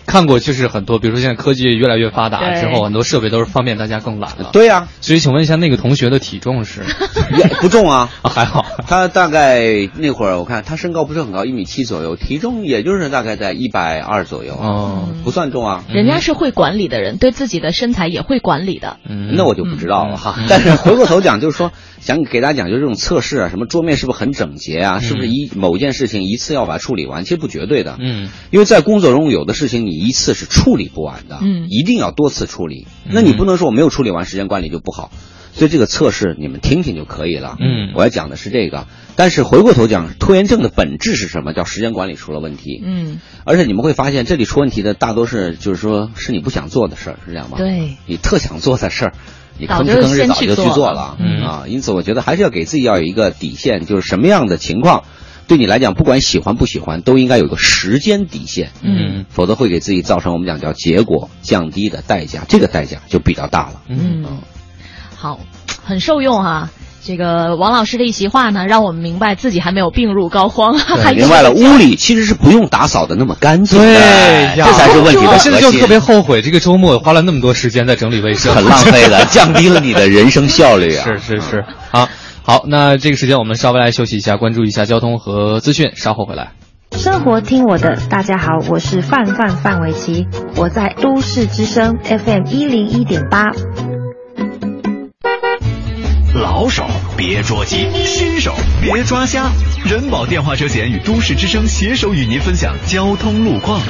[SPEAKER 2] 看过就是很多，比如说现在科技越来越发达之后，很多设备都是方便大家更懒了。
[SPEAKER 4] 对呀，
[SPEAKER 2] 所以请问一下，那个同学的体重是？[LAUGHS]
[SPEAKER 4] 不重 [LAUGHS] 啊，
[SPEAKER 2] 还好。
[SPEAKER 4] 他大概那会儿我看他身高不是很高，一米七左右，体重也就是大概在一百二左右，
[SPEAKER 2] 哦，
[SPEAKER 4] 不算重啊。
[SPEAKER 1] 人家是会管理的人，对自己的身材也会管理的。
[SPEAKER 2] 嗯，
[SPEAKER 4] 那我就不知道了哈。但是回过头讲，就是说想给大家讲，就是这种测试啊，什么桌面是不是很整洁啊？是不是一某件事情一次要把它处理完？其实不绝对的。
[SPEAKER 2] 嗯，
[SPEAKER 4] 因为在工作中有的事情你一次是处理不完的，
[SPEAKER 1] 嗯，
[SPEAKER 4] 一定要多次处理。那你不能说我没有处理完，时间管理就不好。所以这个测试你们听听就可以了。
[SPEAKER 2] 嗯，
[SPEAKER 4] 我要讲的是这个。但是回过头讲，拖延症的本质是什么？叫时间管理出了问题。
[SPEAKER 1] 嗯，
[SPEAKER 4] 而且你们会发现，这里出问题的大多是就是说是你不想做的事儿，是这样吗？
[SPEAKER 1] 对，
[SPEAKER 4] 你特想做的事儿，你吭哧吭哧早就去做了。
[SPEAKER 2] 嗯
[SPEAKER 4] 啊，因此我觉得还是要给自己要有一个底线，就是什么样的情况。对你来讲，不管喜欢不喜欢，都应该有个时间底线，
[SPEAKER 2] 嗯，
[SPEAKER 4] 否则会给自己造成我们讲叫结果降低的代价，这个代价就比较大了。
[SPEAKER 1] 嗯，好，很受用哈。这个王老师的一席话呢，让我们明白自己还没有病入膏肓，[LAUGHS] 还
[SPEAKER 4] 明白了，屋里其实是不用打扫的那么干净，
[SPEAKER 2] 对，
[SPEAKER 4] 这才是问题的核
[SPEAKER 2] 心。现在就特别后悔，这个周末花了那么多时间在整理卫生，[LAUGHS]
[SPEAKER 4] 很浪费的，降低了你的人生效率啊！
[SPEAKER 2] 是是是，好。好，那这个时间我们稍微来休息一下，关注一下交通和资讯，稍后回来。
[SPEAKER 13] 生活听我的，大家好，我是范范范玮琪，我在都市之声 FM 一零一点八。
[SPEAKER 5] 老手别捉急，新手别抓瞎，人保电话车险与都市之声携手与您分享交通路况。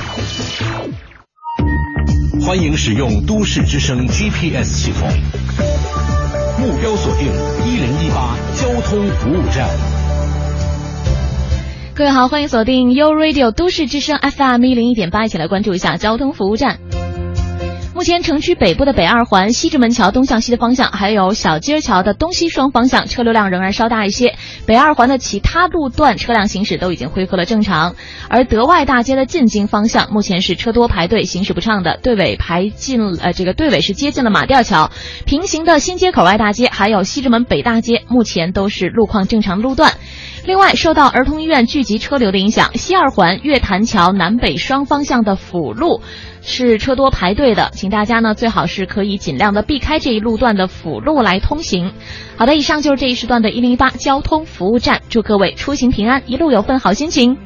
[SPEAKER 7] 欢迎使用都市之声 GPS 系统。目标锁定一零一八交通服务站。
[SPEAKER 1] 各位好，欢迎锁定 U Radio 都市之声 FM 一零一点八，一起来关注一下交通服务站。目前城区北部的北二环西直门桥东向西的方向，还有小街桥的东西双方向车流量仍然稍大一些。北二环的其他路段车辆行驶都已经恢复了正常。而德外大街的进京方向目前是车多排队，行驶不畅的，队尾排进呃这个队尾是接近了马吊桥。平行的新街口外大街还有西直门北大街目前都是路况正常路段。另外，受到儿童医院聚集车流的影响，西二环月坛桥南北双方向的辅路是车多排队的，请大家呢最好是可以尽量的避开这一路段的辅路来通行。好的，以上就是这一时段的一零一八交通服务站，祝各位出行平安，一路有份好心情。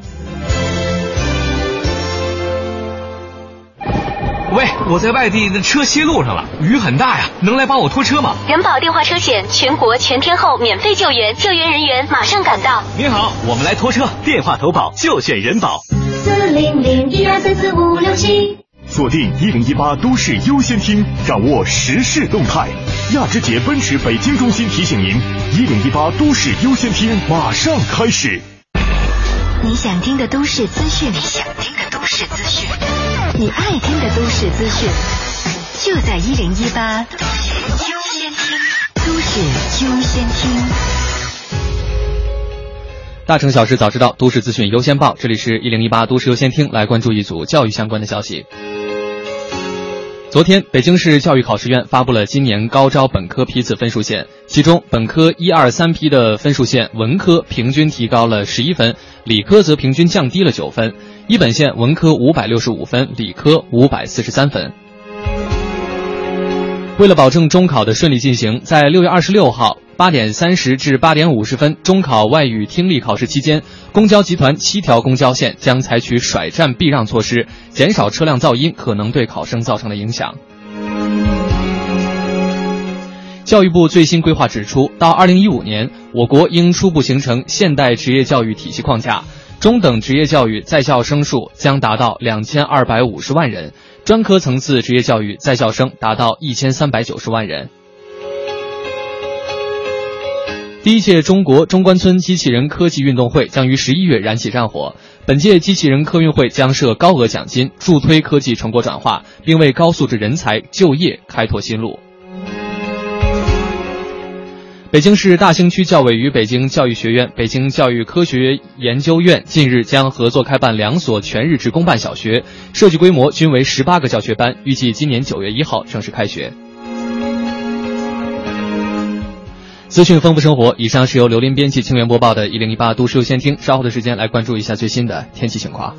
[SPEAKER 14] 喂，我在外地，那车歇路上了，雨很大呀，能来帮我拖车吗？
[SPEAKER 15] 人保电话车险，全国全天候免费救援，救援人员马上赶到。
[SPEAKER 14] 您好，我们来拖车，电话投保就选人保。
[SPEAKER 8] 四零零一二三四五六七，
[SPEAKER 5] 锁定一零一八都市优先听，掌握时事动态。亚之杰奔驰北京中心提醒您，一零一八都市优先听马上开始。
[SPEAKER 15] 你想听的都市资讯，你想听的都市资讯，你爱听的都市资讯，就在一零一八都市优先听，都市优先听。
[SPEAKER 2] 大城小事早知道，都市资讯优先报。这里是一零一八都市优先听，来关注一组教育相关的消息。昨天，北京市教育考试院发布了今年高招本科批次分数线，其中本科一二三批的分数线，文科平均提高了十一分，理科则平均降低了九分。一本线文科五百六十五分，理科五百四十三分。为了保证中考的顺利进行，在六月二十六号八点三十至八点五十分中考外语听力考试期间，公交集团七条公交线将采取甩站避让措施，减少车辆噪音可能对考生造成的影响。教育部最新规划指出，到二零一五年，我国应初步形成现代职业教育体系框架，中等职业教育在校生数将达到两千二百五十万人。专科层次职业教育在校生达到一千三百九十万人。第一届中国中关村机器人科技运动会将于十一月燃起战火。本届机器人科运会将设高额奖金，助推科技成果转化，并为高素质人才就业开拓新路。北京市大兴区教委与北京教育学院、北京教育科学研究院近日将合作开办两所全日制公办小学，设计规模均为十八个教学班，预计今年九月一号正式开学。资讯丰富生活，以上是由刘林编辑、清源播报的《一零一八都市优先听》。稍后的时间来关注一下最新的天气情况。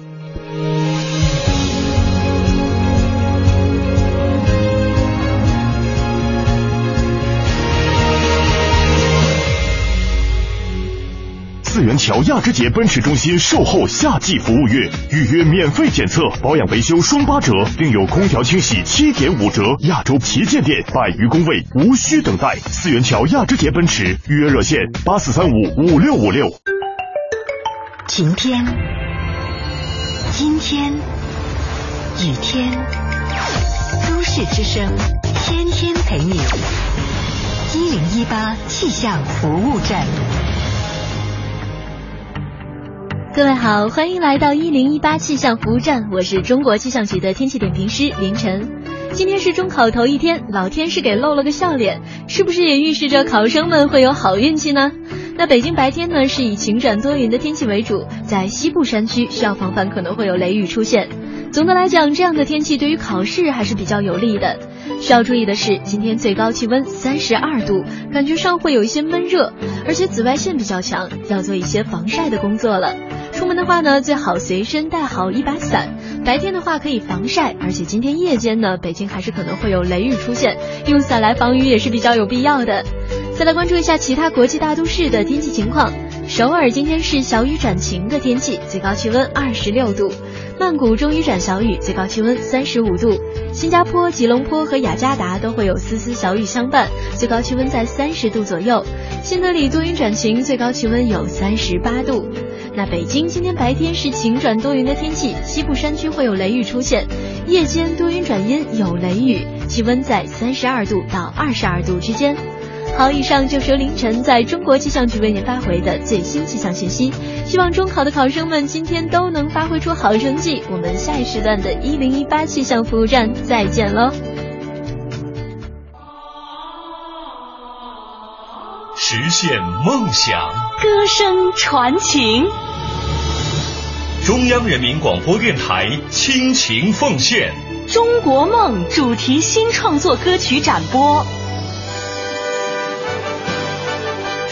[SPEAKER 5] 四元桥亚之杰奔驰中心售后夏季服务月，预约免费检测、保养维修双八折，另有空调清洗七点五折。亚洲旗舰店百余工位，无需等待。四元桥亚之杰奔驰预约热线八四三五五六五六。
[SPEAKER 15] 晴天，阴天，雨天，都市之声，天天陪你。一零一八气象服务站。
[SPEAKER 8] 各位好，欢迎来到一零一八气象服务站，我是中国气象局的天气点评师凌晨。今天是中考头一天，老天是给露了个笑脸，是不是也预示着考生们会有好运气呢？那北京白天呢是以晴转多云的天气为主，在西部山区需要防范可能会有雷雨出现。总的来讲，这样的天气对于考试还是比较有利的。需要注意的是，今天最高气温三十二度，感觉上会有一些闷热，而且紫外线比较强，要做一些防晒的工作了。出门的话呢，最好随身带好一把伞。白天的话可以防晒，而且今天夜间呢，北京还是可能会有雷雨出现，用伞来防雨也是比较有必要的。再来关注一下其他国际大都市的天气情况。首尔今天是小雨转晴的天气，最高气温二十六度；曼谷中雨转小雨，最高气温三十五度；新加坡、吉隆坡和雅加达都会有丝丝小雨相伴，最高气温在三十度左右；新德里多云转晴，最高气温有三十八度。那北京今天白天是晴转多云的天气，西部山区会有雷雨出现，夜间多云转阴有雷雨，气温在三十二度到二十二度之间。好，以上就是由凌晨在中国气象局为您发回的最新气象信息。希望中考的考生们今天都能发挥出好成绩。我们下一时段的一零一八气象服务站再见喽！
[SPEAKER 5] 实现梦想，
[SPEAKER 15] 歌声传情。
[SPEAKER 5] 中央人民广播电台倾情奉献《
[SPEAKER 15] 中国梦》主题新创作歌曲展播。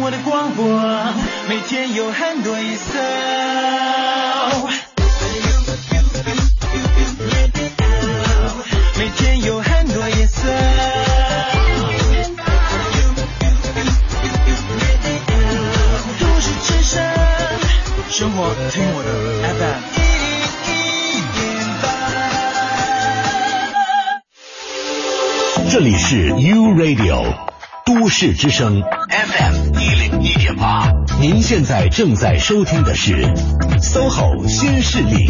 [SPEAKER 10] 我的广播，每天有很多颜色。每天有很多颜色。生活听我的 FM
[SPEAKER 7] 这里是 U Radio 都市之声 FM 一零一点八，您现在正在收听的是 SOHO 新势力。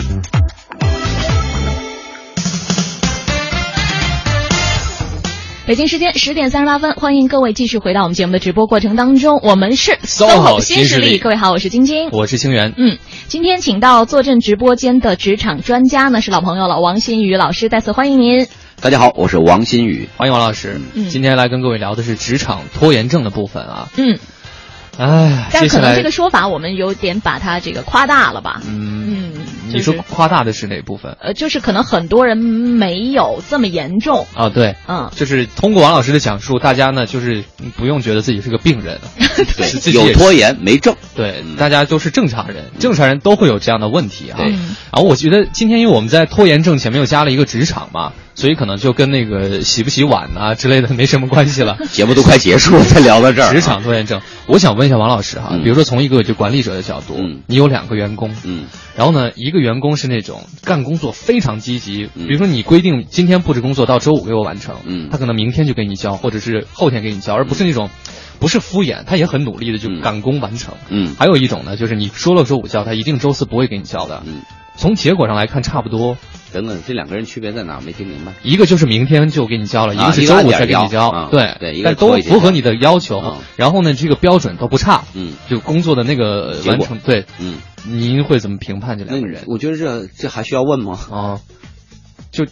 [SPEAKER 1] 北京时间十点三十八分，欢迎各位继续回到我们节目的直播过程当中。我们是
[SPEAKER 2] SOHO
[SPEAKER 1] 新
[SPEAKER 2] 势力，
[SPEAKER 1] 各位好，我是晶晶，
[SPEAKER 2] 我是清源。
[SPEAKER 1] 嗯，今天请到坐镇直播间的职场专家呢是老朋友了，王新宇老师，再次欢迎您。
[SPEAKER 4] 大家好，我是王新宇，
[SPEAKER 2] 欢迎王老师。嗯，今天来跟各位聊的是职场拖延症的部分啊。
[SPEAKER 1] 嗯，
[SPEAKER 2] 哎，
[SPEAKER 1] 但可能这个说法我们有点把它这个夸大了吧？
[SPEAKER 2] 嗯嗯。你说夸大的是哪部分？
[SPEAKER 1] 呃，就是可能很多人没有这么严重
[SPEAKER 2] 啊。对，
[SPEAKER 1] 嗯，
[SPEAKER 2] 就是通过王老师的讲述，大家呢就是不用觉得自己是个病人，[LAUGHS]
[SPEAKER 4] 对，有拖延没症，
[SPEAKER 2] 对，大家都是正常人，正常人都会有这样的问题啊。
[SPEAKER 4] 然
[SPEAKER 2] 后我觉得今天因为我们在拖延症前面又加了一个职场嘛。所以可能就跟那个洗不洗碗啊之类的没什么关系了。[LAUGHS]
[SPEAKER 4] 节目都快结束了，才聊到这儿。
[SPEAKER 2] 职场拖延症，我想问一下王老师哈，比如说从一个就管理者的角度，你有两个员工，
[SPEAKER 4] 嗯，
[SPEAKER 2] 然后呢，一个员工是那种干工作非常积极，比如说你规定今天布置工作到周五给我完成，
[SPEAKER 4] 嗯，
[SPEAKER 2] 他可能明天就给你交，或者是后天给你交，而不是那种不是敷衍，他也很努力的就赶工完成。
[SPEAKER 4] 嗯，
[SPEAKER 2] 还有一种呢，就是你说了周五交，他一定周四不会给你交的。
[SPEAKER 4] 嗯，
[SPEAKER 2] 从结果上来看差不多。
[SPEAKER 4] 等等，这两个人区别在哪？没听明白。
[SPEAKER 2] 一个就是明天就给你交了，
[SPEAKER 4] 一
[SPEAKER 2] 个是周五才给你交。对
[SPEAKER 4] 对，
[SPEAKER 2] 但都符合你的要求。然后呢，这个标准都不差。
[SPEAKER 4] 嗯，
[SPEAKER 2] 就工作的那个完成。对，
[SPEAKER 4] 嗯，
[SPEAKER 2] 您会怎么评判这两个人？
[SPEAKER 4] 我觉得这这还需要问吗？
[SPEAKER 2] 啊，就，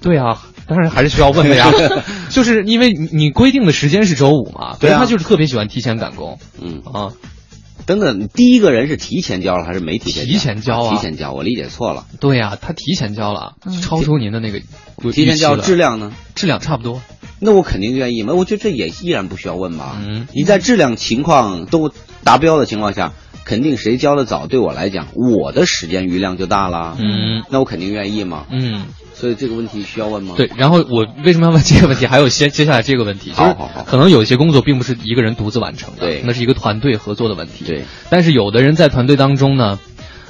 [SPEAKER 2] 对啊。当然还是需要问的呀，[LAUGHS] 就是因为你你规定的时间是周五嘛，
[SPEAKER 4] 对
[SPEAKER 2] 他就是特别喜欢提前赶工，
[SPEAKER 4] 嗯
[SPEAKER 2] 啊，
[SPEAKER 4] 等等，第一个人是提前交了还是没提前？
[SPEAKER 2] 提前交啊，
[SPEAKER 4] 提前交，我理解错了。
[SPEAKER 2] 对呀，他提前交了，超出您的那个
[SPEAKER 4] 提前交质量呢？
[SPEAKER 2] 质量差不多，
[SPEAKER 4] 那我肯定愿意嘛。我觉得这也依然不需要问吧。
[SPEAKER 2] 嗯，
[SPEAKER 4] 你在质量情况都达标的情况下，肯定谁交的早，对我来讲，我的时间余量就大了。
[SPEAKER 2] 嗯，
[SPEAKER 4] 那我肯定愿意嘛。
[SPEAKER 2] 嗯。
[SPEAKER 4] 所以这个问题需要问吗？
[SPEAKER 2] 对，然后我为什么要问这个问题？还有接接下来这个问题，
[SPEAKER 4] 好好好，
[SPEAKER 2] 可能有一些工作并不是一个人独自完成的，
[SPEAKER 4] 对，
[SPEAKER 2] 那是一个团队合作的问题。
[SPEAKER 4] 对，
[SPEAKER 2] 但是有的人在团队当中呢，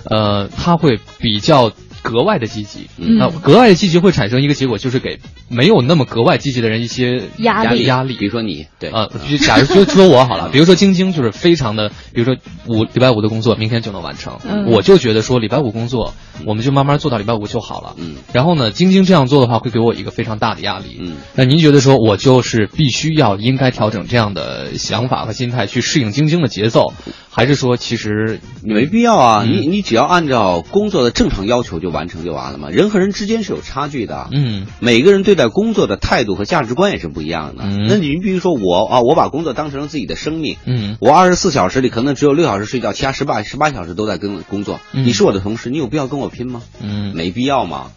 [SPEAKER 2] 呃，他会比较格外的积极，
[SPEAKER 1] 嗯，
[SPEAKER 2] 格外的积极会产生一个结果，就是给没有那么格外积极的人一些
[SPEAKER 1] 压
[SPEAKER 2] 力压力。
[SPEAKER 4] 比如说你，对，
[SPEAKER 2] 呃，假如说 [LAUGHS] 说我好了，比如说晶晶就是非常的，比如说五礼拜五的工作明天就能完成，我就觉得说礼拜五工作。我们就慢慢做到礼拜五就好了。
[SPEAKER 4] 嗯，
[SPEAKER 2] 然后呢，晶晶这样做的话，会给我一个非常大的压力。
[SPEAKER 4] 嗯，
[SPEAKER 2] 那您觉得说我就是必须要应该调整这样的想法和心态去适应晶晶的节奏，还是说其实
[SPEAKER 4] 没必要啊？你你只要按照工作的正常要求就完成就完了嘛。人和人之间是有差距的。
[SPEAKER 2] 嗯，
[SPEAKER 4] 每个人对待工作的态度和价值观也是不一样的。
[SPEAKER 2] 嗯，
[SPEAKER 4] 那你比如说我啊，我把工作当成了自己的生命。
[SPEAKER 2] 嗯，
[SPEAKER 4] 我二十四小时里可能只有六小时睡觉，其他十八十八小时都在跟工作。
[SPEAKER 2] 嗯，
[SPEAKER 4] 你是我的同事，你有必要跟我拼吗？
[SPEAKER 2] 嗯。
[SPEAKER 4] 没必要嘛，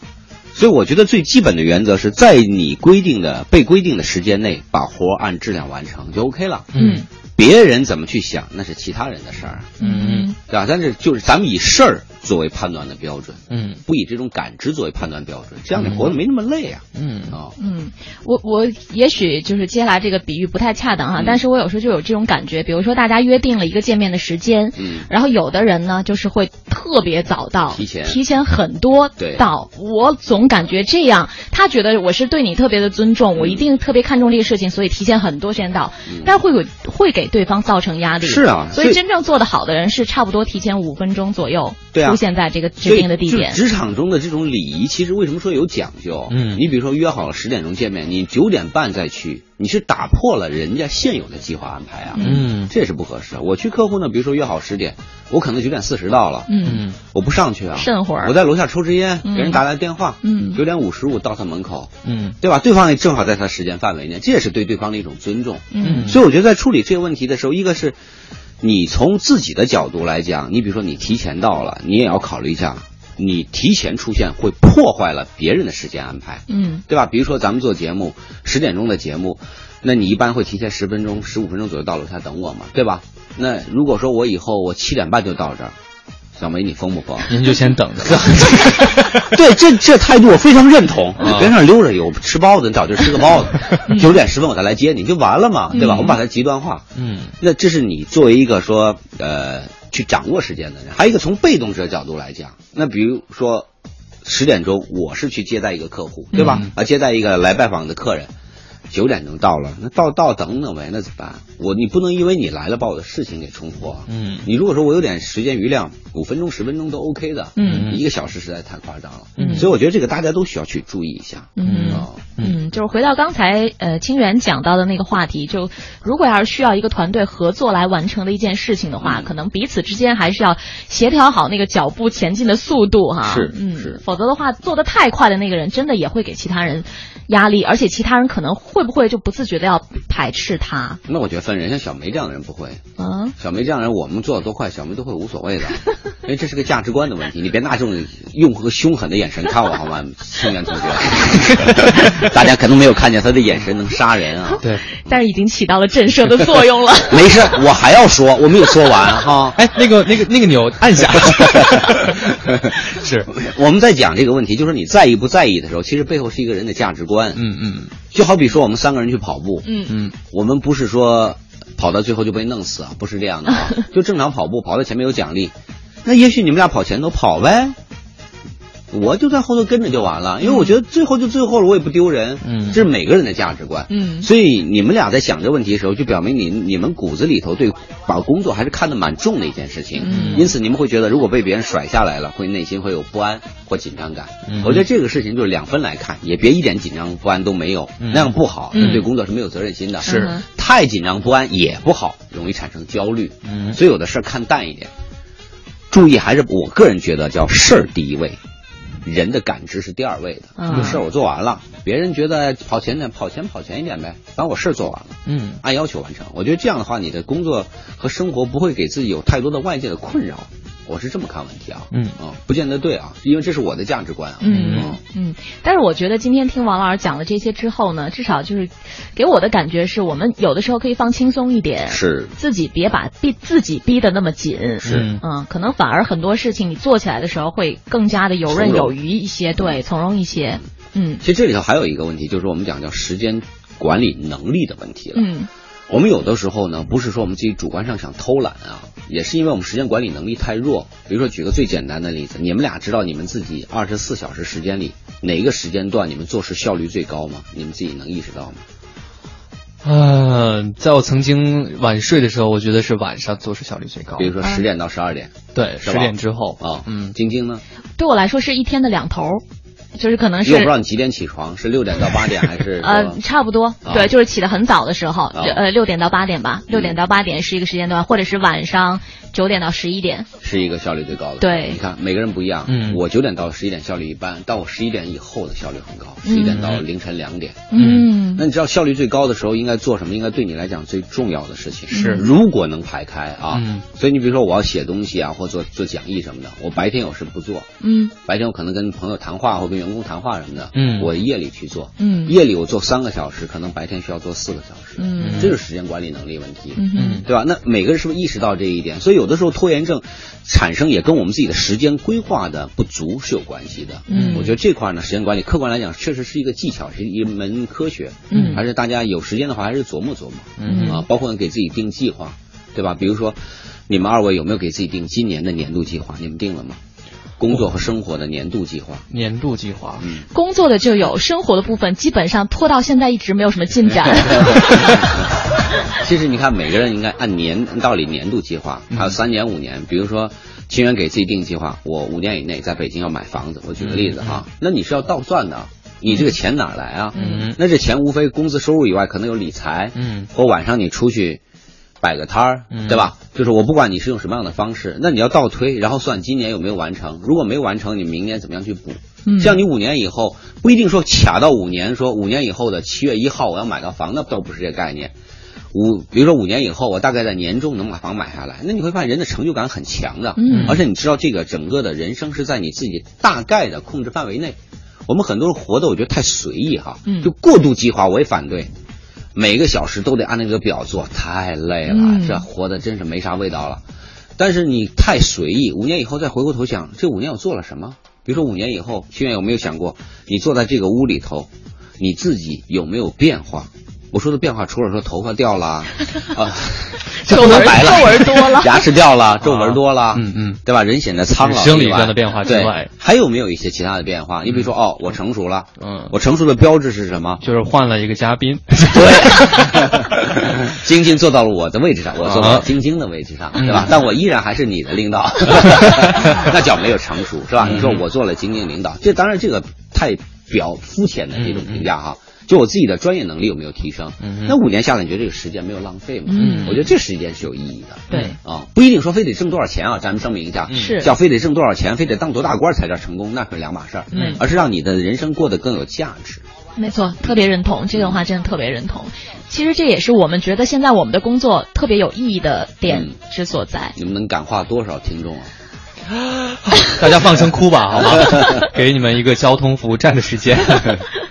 [SPEAKER 4] 所以我觉得最基本的原则是在你规定的被规定的时间内，把活按质量完成就 OK 了。
[SPEAKER 2] 嗯，
[SPEAKER 4] 别人怎么去想那是其他人的事儿。
[SPEAKER 2] 嗯，
[SPEAKER 4] 对吧？但是就是咱们以事儿作为判断的标准，
[SPEAKER 2] 嗯，
[SPEAKER 4] 不以这种感知作为判断标准，这样你活得没那么累啊。
[SPEAKER 2] 嗯。
[SPEAKER 4] 啊，
[SPEAKER 1] 嗯，我我也许就是接下来这个比喻不太恰当哈，但是我有时候就有这种感觉，比如说大家约定了一个见面的时间，
[SPEAKER 4] 嗯，
[SPEAKER 1] 然后有的人呢就是会特别早到，
[SPEAKER 4] 提前
[SPEAKER 1] 提前很多到，我总感觉这样，他觉得我是对你特别的尊重，我一定特别看重这个事情，所以提前很多时间到，但是会有会给对方造成压力。
[SPEAKER 4] 是啊，
[SPEAKER 1] 所以真正做得好的人是差不多提前五分钟左右出现在这个指定的地点。
[SPEAKER 4] 职场中的这种礼仪，其实为什么说有讲究？
[SPEAKER 2] 嗯，
[SPEAKER 4] 你比如说约好了十点钟见面，你九点半再去，你是打破了人家现有的计划安排啊。
[SPEAKER 2] 嗯，
[SPEAKER 4] 这也是不合适。我去客户呢，比如说约好十点，我可能九点四十到了，
[SPEAKER 1] 嗯，
[SPEAKER 4] 我不上去啊，
[SPEAKER 1] 慎会儿，
[SPEAKER 4] 我在楼下抽支烟，给人打来电话，
[SPEAKER 1] 嗯，
[SPEAKER 4] 九点五十五到他门口，
[SPEAKER 2] 嗯，
[SPEAKER 4] 对吧？对方也正好在他时间范围内，这也是对对方的一种尊重。
[SPEAKER 1] 嗯，
[SPEAKER 4] 所以我觉得在处理这个问题的时候，一个是。你从自己的角度来讲，你比如说你提前到了，你也要考虑一下，你提前出现会破坏了别人的时间安排，
[SPEAKER 1] 嗯，
[SPEAKER 4] 对吧？比如说咱们做节目，十点钟的节目，那你一般会提前十分钟、十五分钟左右到楼下等我嘛，对吧？那如果说我以后我七点半就到这儿。小梅，你疯不疯？
[SPEAKER 2] 您就先等着。[LAUGHS]
[SPEAKER 4] 对，这这态度我非常认同。你边上溜着有吃包子，你找地吃个包子。九点十分我再来接你，就完了嘛，对吧？我们把它极端化。
[SPEAKER 2] 嗯，
[SPEAKER 4] 那这是你作为一个说呃去掌握时间的人，还有一个从被动者角度来讲，那比如说十点钟我是去接待一个客户，对吧？啊，接待一个来拜访的客人。九点钟到了，那到到等等呗，那怎么办？我你不能因为你来了把我的事情给冲破。
[SPEAKER 2] 嗯，
[SPEAKER 4] 你如果说我有点时间余量，五分钟、十分钟都 OK 的。
[SPEAKER 1] 嗯，
[SPEAKER 4] 一个小时实在太夸张了。
[SPEAKER 1] 嗯，
[SPEAKER 4] 所以我觉得这个大家都需要去注意一下。
[SPEAKER 1] 嗯嗯，就是回到刚才呃清源讲到的那个话题，就如果要是需要一个团队合作来完成的一件事情的话，
[SPEAKER 4] 嗯、
[SPEAKER 1] 可能彼此之间还是要协调好那个脚步前进的速度哈。
[SPEAKER 4] 是，
[SPEAKER 1] 嗯
[SPEAKER 4] 是，
[SPEAKER 1] 否则的话做的太快的那个人真的也会给其他人压力，而且其他人可能会不会就不自觉的要排斥他？
[SPEAKER 4] 那我觉得分人，像小梅这样的人不会。
[SPEAKER 1] 嗯，
[SPEAKER 4] 小梅这样的人，我们做的多快，小梅都会无所谓的，[LAUGHS] 因为这是个价值观的问题。你别拿这种用和凶狠的眼神看我好吗，青年同学？[LAUGHS] 大家可能没有看见他的眼神能杀人啊。
[SPEAKER 2] 对，
[SPEAKER 1] 但是已经起到了震慑的作用了。[LAUGHS]
[SPEAKER 4] 没事，我还要说，我没有说完哈。
[SPEAKER 2] 哎，那个、那个、那个钮按下。是，
[SPEAKER 4] 我们在讲这个问题，就是你在意不在意的时候，其实背后是一个人的价值观。
[SPEAKER 2] 嗯嗯。
[SPEAKER 4] 就好比说，我们三个人去跑步。
[SPEAKER 1] 嗯
[SPEAKER 2] 嗯。
[SPEAKER 4] 我们不是说跑到最后就被弄死啊，不是这样的啊。[LAUGHS] 就正常跑步，跑到前面有奖励。那也许你们俩跑前头跑呗。我就在后头跟着就完了，因为我觉得最后就最后了，我也不丢人。嗯，这是每个人的价值观。
[SPEAKER 1] 嗯，
[SPEAKER 4] 所以你们俩在想这问题的时候，就表明你你们骨子里头对把工作还是看得蛮重的一件事情。嗯，因此你们会觉得，如果被别人甩下来了，会内心会有不安或紧张感。嗯，我觉得这个事情就是两分来看，也别一点紧张不安都没有，那样不好，对工作是没有责任心的。
[SPEAKER 2] 是，
[SPEAKER 4] 太紧张不安也不好，容易产生焦虑。嗯，所以有的事儿看淡一点，注意还是我个人觉得叫事儿第一位。人的感知是第二位的，这个事儿我做完了，别人觉得跑前点，跑前跑前一点呗，把我事儿做完了，嗯，按要求完成。我觉得这样的话，你的工作和生活不会给自己有太多的外界的困扰。我是这么看问题啊，嗯。啊，不见得对啊，因为这是我的价值观啊，
[SPEAKER 1] 嗯嗯，但是我觉得今天听王老师讲了这些之后呢，至少就是给我的感觉是我们有的时候可以放轻松一点，
[SPEAKER 4] 是。
[SPEAKER 1] 自己别把逼自己逼得那么紧，
[SPEAKER 4] 是。
[SPEAKER 1] 嗯，可能反而很多事情你做起来的时候会更加的游刃有余一些，对，从容一些，嗯。
[SPEAKER 4] 其实这里头还有一个问题，就是我们讲叫时间管理能力的问题了，嗯。我们有的时候呢，不是说我们自己主观上想偷懒啊，也是因为我们时间管理能力太弱。比如说，举个最简单的例子，你们俩知道你们自己二十四小时时间里哪一个时间段你们做事效率最高吗？你们自己能意识到吗？
[SPEAKER 2] 嗯，在我曾经晚睡的时候，我觉得是晚上做事效率最高。
[SPEAKER 4] 比如说十点到十二点，
[SPEAKER 2] 对，十点之后
[SPEAKER 4] 啊，嗯，晶晶呢？
[SPEAKER 1] 对我来说是一天的两头。就是可能是，
[SPEAKER 4] 我不知道你几点起床，是六点到八点还是？[LAUGHS]
[SPEAKER 1] 呃，差不多，对，就是起的很早的时候，呃，六点到八点吧，六点到八点是一个时间段，或者是晚上。九点到十一点
[SPEAKER 4] 是一个效率最高的。
[SPEAKER 1] 对，
[SPEAKER 4] 你看每个人不一样。嗯，我九点到十一点效率一般，但我十一点以后的效率很高，十一点到凌晨两点。嗯，那你知道效率最高的时候应该做什么？应该对你来讲最重要的事情
[SPEAKER 2] 是，
[SPEAKER 4] 如果能排开啊。嗯。所以你比如说我要写东西啊，或做做讲义什么的，我白天有事不做。嗯。白天我可能跟朋友谈话或跟员工谈话什么的。嗯。我夜里去做。嗯。夜里我做三个小时，可能白天需要做四个小时。嗯。这是时间管理能力问题。嗯。对吧？那每个人是不是意识到这一点？所以有的时候拖延症产生也跟我们自己的时间规划的不足是有关系的。嗯，我觉得这块呢，时间管理客观来讲确实是一个技巧，是一门科学。嗯，还是大家有时间的话，还是琢磨琢磨。嗯啊，包括给自己定计划，对吧？比如说，你们二位有没有给自己定今年的年度计划？你们定了吗？工作和生活的年度计划。
[SPEAKER 2] 年度计划。嗯，
[SPEAKER 1] 工作的就有，生活的部分基本上拖到现在一直没有什么进展。[LAUGHS]
[SPEAKER 4] 其实你看，每个人应该按年道理年度计划，还有三年、五年。比如说，清源给自己定计划，我五年以内在北京要买房子。我举个例子哈，那你是要倒算的，你这个钱哪来啊？嗯，那这钱无非工资收入以外，可能有理财，嗯，或晚上你出去摆个摊儿，对吧？就是我不管你是用什么样的方式，那你要倒推，然后算今年有没有完成。如果没完成，你明年怎么样去补？像你五年以后不一定说卡到五年，说五年以后的七月一号我要买到房，那倒不是这个概念。五，比如说五年以后，我大概在年中能把房买下来，那你会发现人的成就感很强的，嗯，而且你知道这个整个的人生是在你自己大概的控制范围内。我们很多人活的我觉得太随意哈，嗯，就过度计划我也反对，每个小时都得按那个表做，太累了，这活的真是没啥味道了。但是你太随意，五年以后再回过头想，这五年我做了什么？比如说五年以后，清远有没有想过，你坐在这个屋里头，你自己有没有变化？我说的变化，除了说头发掉了 [LAUGHS] 啊，[LAUGHS]
[SPEAKER 1] 皱纹
[SPEAKER 4] 白了，
[SPEAKER 1] 皱纹多了，[LAUGHS]
[SPEAKER 4] 牙齿掉了，皱纹多了，嗯嗯，对吧？人显得苍老，
[SPEAKER 2] 生理上的变化之外，
[SPEAKER 4] 还有没有一些其他的变化？你比如说，哦，我成熟了，嗯，我成熟的标志是什么？
[SPEAKER 2] 就是换了一个嘉宾，
[SPEAKER 4] 对，晶晶坐到了我的位置上，我坐到晶晶的位置上，对吧？但我依然还是你的领导，那叫没有成熟，是吧？你说我做了晶晶领导，这当然这个太表肤浅的这种评价哈。就我自己的专业能力有没有提升？那五年下来，你觉得这个时间没有浪费吗？嗯，我觉得这时间是有意义的。
[SPEAKER 1] 对
[SPEAKER 4] 啊，不一定说非得挣多少钱啊，咱们声明一下，
[SPEAKER 1] 是
[SPEAKER 4] 叫非得挣多少钱，非得当多大官才叫成功，那可是两码事儿。嗯，而是让你的人生过得更有价值。
[SPEAKER 1] 没错，特别认同这段话，真的特别认同。其实这也是我们觉得现在我们的工作特别有意义的点之所在。
[SPEAKER 4] 你们能感化多少听众啊？[LAUGHS]
[SPEAKER 2] 大家放声哭吧，好吗？[LAUGHS] 给你们一个交通服务站的时间。[LAUGHS]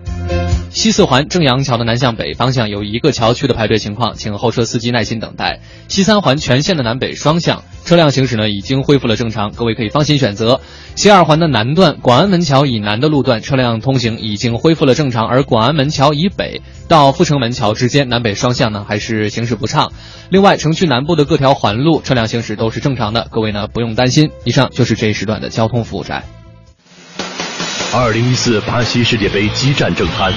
[SPEAKER 2] 西四环正阳桥的南向北方向有一个桥区的排队情况，请后车司机耐心等待。西三环全线的南北双向车辆行驶呢已经恢复了正常，各位可以放心选择。西二环的南段广安门桥以南的路段车辆通行已经恢复了正常，而广安门桥以北到阜成门桥之间南北双向呢还是行驶不畅。另外，城区南部的各条环路车辆行驶都是正常的，各位呢不用担心。以上就是这一时段的交通服务站。
[SPEAKER 7] 二零一四巴西世界杯激战正酣，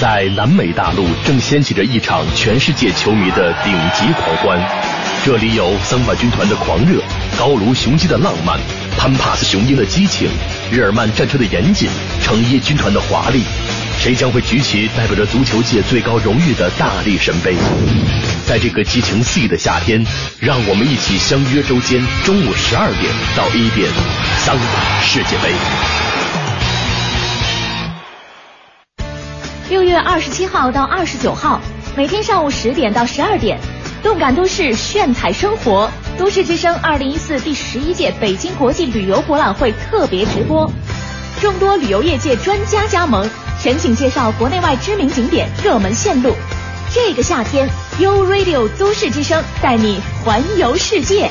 [SPEAKER 7] 在南美大陆正掀起着一场全世界球迷的顶级狂欢。这里有桑巴军团的狂热，高卢雄鸡的浪漫，潘帕斯雄鹰的激情，日耳曼战车的严谨，成衣军团的华丽。谁将会举起代表着足球界最高荣誉的大力神杯？在这个激情四溢的夏天，让我们一起相约周间中午十二点到一点，桑巴世界杯。
[SPEAKER 8] 六月二十七号到二十九号，每天上午十点到十二点，动感都市炫彩生活，都市之声二零一四第十一届北京国际旅游博览会特别直播，众多旅游业界专家加盟，全景介绍国内外知名景点、热门线路。这个夏天，U Radio 都市之声带你环游世界。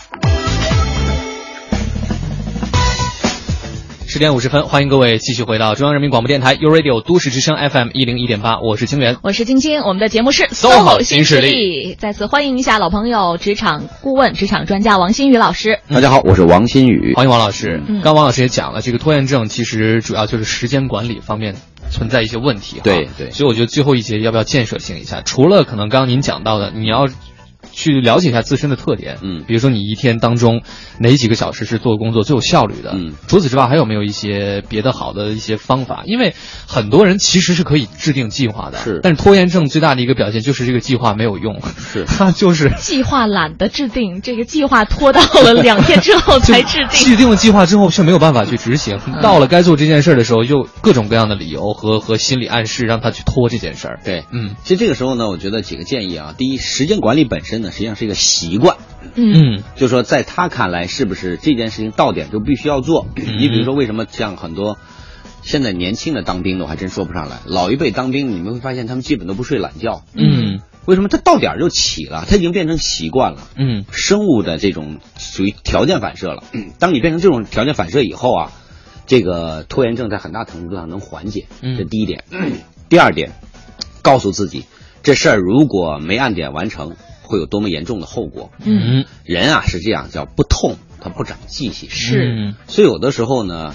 [SPEAKER 2] 十点五十分，欢迎各位继续回到中央人民广播电台 u Radio 都市之声 FM 一零一点八，我是清源，
[SPEAKER 1] 我是晶晶，我们的节目是
[SPEAKER 2] SOHO 新势
[SPEAKER 1] 力，再次欢迎一下老朋友，职场顾问、职场专家王新宇老师。
[SPEAKER 4] 大家好，我是王新宇，
[SPEAKER 2] 欢迎王老师。刚王老师也讲了，这个拖延症其实主要就是时间管理方面存在一些问题。
[SPEAKER 4] 对对，
[SPEAKER 2] 所以我觉得最后一节要不要建设性一下？除了可能刚刚您讲到的，你要。去了解一下自身的特点，
[SPEAKER 4] 嗯，
[SPEAKER 2] 比如说你一天当中哪几个小时是做工作最有效率的，
[SPEAKER 4] 嗯，
[SPEAKER 2] 除此之外还有没有一些别的好的一些方法？因为很多人其实是可以制定计划的，
[SPEAKER 4] 是，
[SPEAKER 2] 但是拖延症最大的一个表现就是这个计划没有用，
[SPEAKER 4] 是，
[SPEAKER 2] 他 [LAUGHS] 就是 [LAUGHS]
[SPEAKER 1] 计划懒得制定，这个计划拖到了两天之后才制定，[LAUGHS]
[SPEAKER 2] 制定了计划之后却没有办法去执行，到了该做这件事的时候又各种各样的理由和和心理暗示让他去拖这件事儿，
[SPEAKER 4] 对，
[SPEAKER 2] 嗯，
[SPEAKER 4] 其实这个时候呢，我觉得几个建议啊，第一，时间管理本身呢实际上是一个。习惯，
[SPEAKER 1] 嗯，
[SPEAKER 4] 就说在他看来，是不是这件事情到点就必须要做？你比如说，为什么像很多现在年轻的当兵的，我还真说不上来。老一辈当兵，你们会发现他们基本都不睡懒觉，
[SPEAKER 2] 嗯，
[SPEAKER 4] 为什么？他到点就起了，他已经变成习惯了，
[SPEAKER 2] 嗯，
[SPEAKER 4] 生物的这种属于条件反射了。当你变成这种条件反射以后啊，这个拖延症在很大程度上能缓解，这第一点。第二点，告诉自己这事儿如果没按点完成。会有多么严重的后果？
[SPEAKER 2] 嗯，
[SPEAKER 4] 人啊是这样，叫不痛他不长记性。
[SPEAKER 1] 是，
[SPEAKER 4] 所以有的时候呢，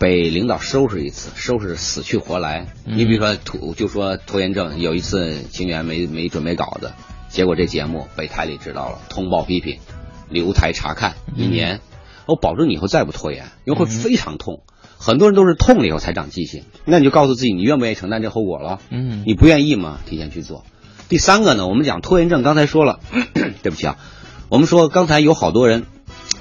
[SPEAKER 4] 被领导收拾一次，收拾死去活来。你比如说拖，就说拖延症，有一次清源没没准备稿子，结果这节目被台里知道了，通报批评，留台查看一年。我保证你以后再不拖延，因为会非常痛。很多人都是痛了以后才长记性，那你就告诉自己，你愿不愿意承担这后果了？
[SPEAKER 2] 嗯，
[SPEAKER 4] 你不愿意吗？提前去做。第三个呢，我们讲拖延症，刚才说了，[CLEARS THROAT] 对不起啊，我们说刚才有好多人，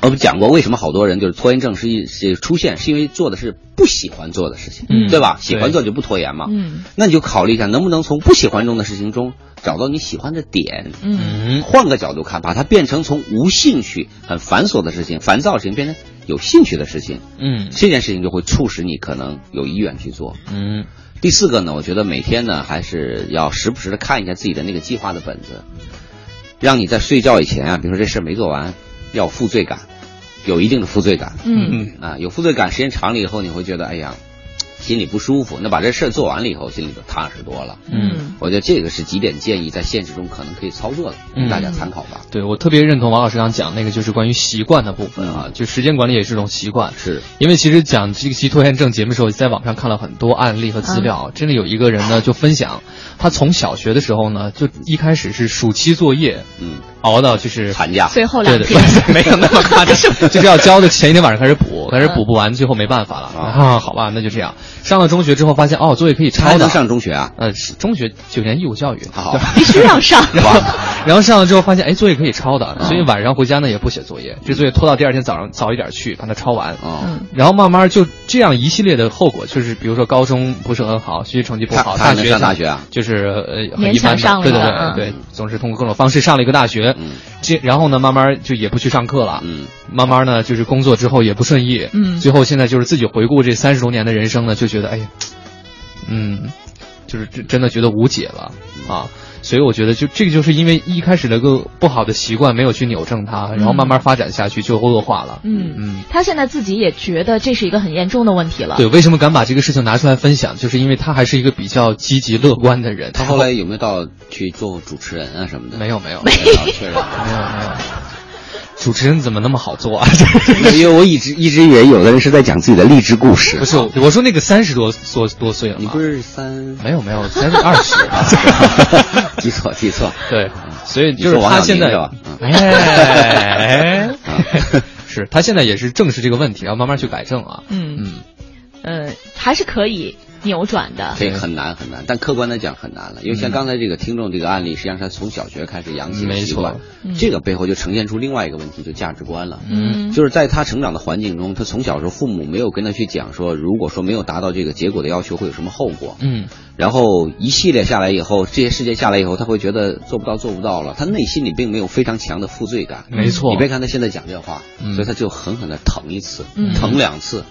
[SPEAKER 4] 我们讲过为什么好多人就是拖延症是一是出现，是因为做的是不喜欢做的事情，
[SPEAKER 2] 嗯，
[SPEAKER 4] 对吧？喜欢做就不拖延嘛，
[SPEAKER 1] 嗯，
[SPEAKER 4] 那你就考虑一下，能不能从不喜欢中的事情中找到你喜欢的点，
[SPEAKER 1] 嗯，
[SPEAKER 4] 换个角度看，把它变成从无兴趣、很繁琐的事情、烦躁的事情变成有兴趣的事情，
[SPEAKER 2] 嗯，
[SPEAKER 4] 这件事情就会促使你可能有意愿去做，
[SPEAKER 2] 嗯。
[SPEAKER 4] 第四个呢，我觉得每天呢还是要时不时的看一下自己的那个计划的本子，让你在睡觉以前啊，比如说这事没做完，要负罪感，有一定的负罪感，
[SPEAKER 1] 嗯
[SPEAKER 4] 啊，有负罪感时间长了以后，你会觉得哎呀。心里不舒服，那把这事儿做完了以后，心里就踏实多了。
[SPEAKER 1] 嗯，
[SPEAKER 4] 我觉得这个是几点建议，在现实中可能可以操作的，
[SPEAKER 2] 嗯，
[SPEAKER 4] 大家参考吧。
[SPEAKER 2] 对我特别认同王老师刚讲那个，就是关于习惯的部分啊，就时间管理也是一种习惯。
[SPEAKER 4] 是
[SPEAKER 2] 因为其实讲这个期拖延症节目的时候，在网上看了很多案例和资料，真的有一个人呢就分享，他从小学的时候呢，就一开始是暑期作业，
[SPEAKER 4] 嗯，
[SPEAKER 2] 熬到就是
[SPEAKER 4] 寒假
[SPEAKER 1] 最后两
[SPEAKER 2] 天，[LAUGHS] 没有那么夸张，[LAUGHS] 就是要交的前一天晚上开始补。[LAUGHS] 但是补不完，最后没办法了啊。好吧，那就这样。上了中学之后发现哦，作业可以抄的。
[SPEAKER 4] 能上中学啊？
[SPEAKER 2] 呃，中学九年义务教育，
[SPEAKER 4] 好，
[SPEAKER 1] 必须要上。
[SPEAKER 2] 然后上了之后发现，哎，作业可以抄的，所以晚上回家呢也不写作业，这作业拖到第二天早上早一点去把它抄完。嗯。然后慢慢就这样一系列的后果，就是比如说高中不是很好，学习成绩不好，大学
[SPEAKER 4] 上大学啊，
[SPEAKER 2] 就是呃很一般的，对对对对，总是通过各种方式上了一个大学。嗯。这然后呢，慢慢就也不去上课了。嗯。慢慢呢，就是工作之后也不顺意。嗯。最后现在就是自己回顾这三十多年的人生呢，就觉得哎呀。嗯，就是真真的觉得无解了啊，所以我觉得就这个就是因为一开始那个不好的习惯没有去扭正它，然后慢慢发展下去就恶化了。
[SPEAKER 1] 嗯嗯，他现在自己也觉得这是一个很严重的问题了。
[SPEAKER 2] 对，为什么敢把这个事情拿出来分享？就是因为他还是一个比较积极乐观的人。
[SPEAKER 4] 他后来有没有到去做主持人啊什么的？
[SPEAKER 2] 没有没有
[SPEAKER 1] 没
[SPEAKER 2] 有，没有没有。主持人怎么那么好做啊？
[SPEAKER 4] 因为我一直一直以为有的人是在讲自己的励志故事。
[SPEAKER 2] 不是，我说那个三十多多多岁了，
[SPEAKER 4] 你不是三？
[SPEAKER 2] 没有没有，三十二十。[LAUGHS]
[SPEAKER 4] 记错记错。
[SPEAKER 2] 对，所以就是他现在，哎，是他现在也是正视这个问题，然后慢慢去改正啊。
[SPEAKER 1] 嗯。嗯，呃，还是可以。扭转的，
[SPEAKER 4] 这很难很难，但客观的讲很难了，因为像刚才这个听众这个案例，实际上他从小学开始养起习惯，这个背后就呈现出另外一个问题，就价值观了。嗯，就是在他成长的环境中，他从小时候父母没有跟他去讲说，如果说没有达到这个结果的要求，会有什么后果。嗯，然后一系列下来以后，这些事件下来以后，他会觉得做不到做不到了，他内心里并没有非常强的负罪感。
[SPEAKER 2] 没错，
[SPEAKER 4] 你别看他现在讲这话，所以他就狠狠的疼一次，疼两次。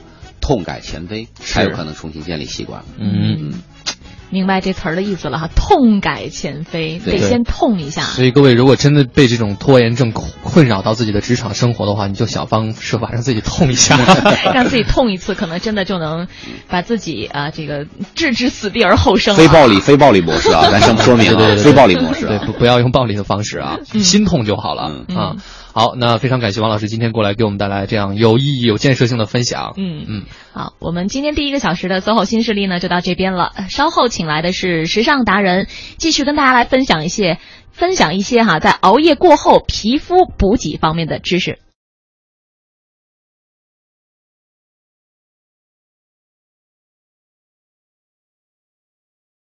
[SPEAKER 4] 痛改前非，才有可能重新建立习惯。
[SPEAKER 1] 嗯，明白这词儿的意思了哈，痛改前非得先痛一下。
[SPEAKER 2] 所以各位，如果真的被这种拖延症困扰到自己的职场生活的话，你就想方设法让自己痛一下，[LAUGHS]
[SPEAKER 1] 让自己痛一次，可能真的就能把自己啊这个置之死地而后生。
[SPEAKER 4] 非暴力，非暴力模式啊，咱先说明
[SPEAKER 2] 啊，
[SPEAKER 4] 非暴力模式，
[SPEAKER 2] 对，不不要用暴力的方式啊，心痛就好了啊。好，那非常感谢王老师今天过来给我们带来这样有意义、有建设性的分享。
[SPEAKER 1] 嗯嗯，好，我们今天第一个小时的 SOHO 新势力呢就到这边了。稍后请来的是时尚达人，继续跟大家来分享一些分享一些哈，在熬夜过后皮肤补给方面的知识。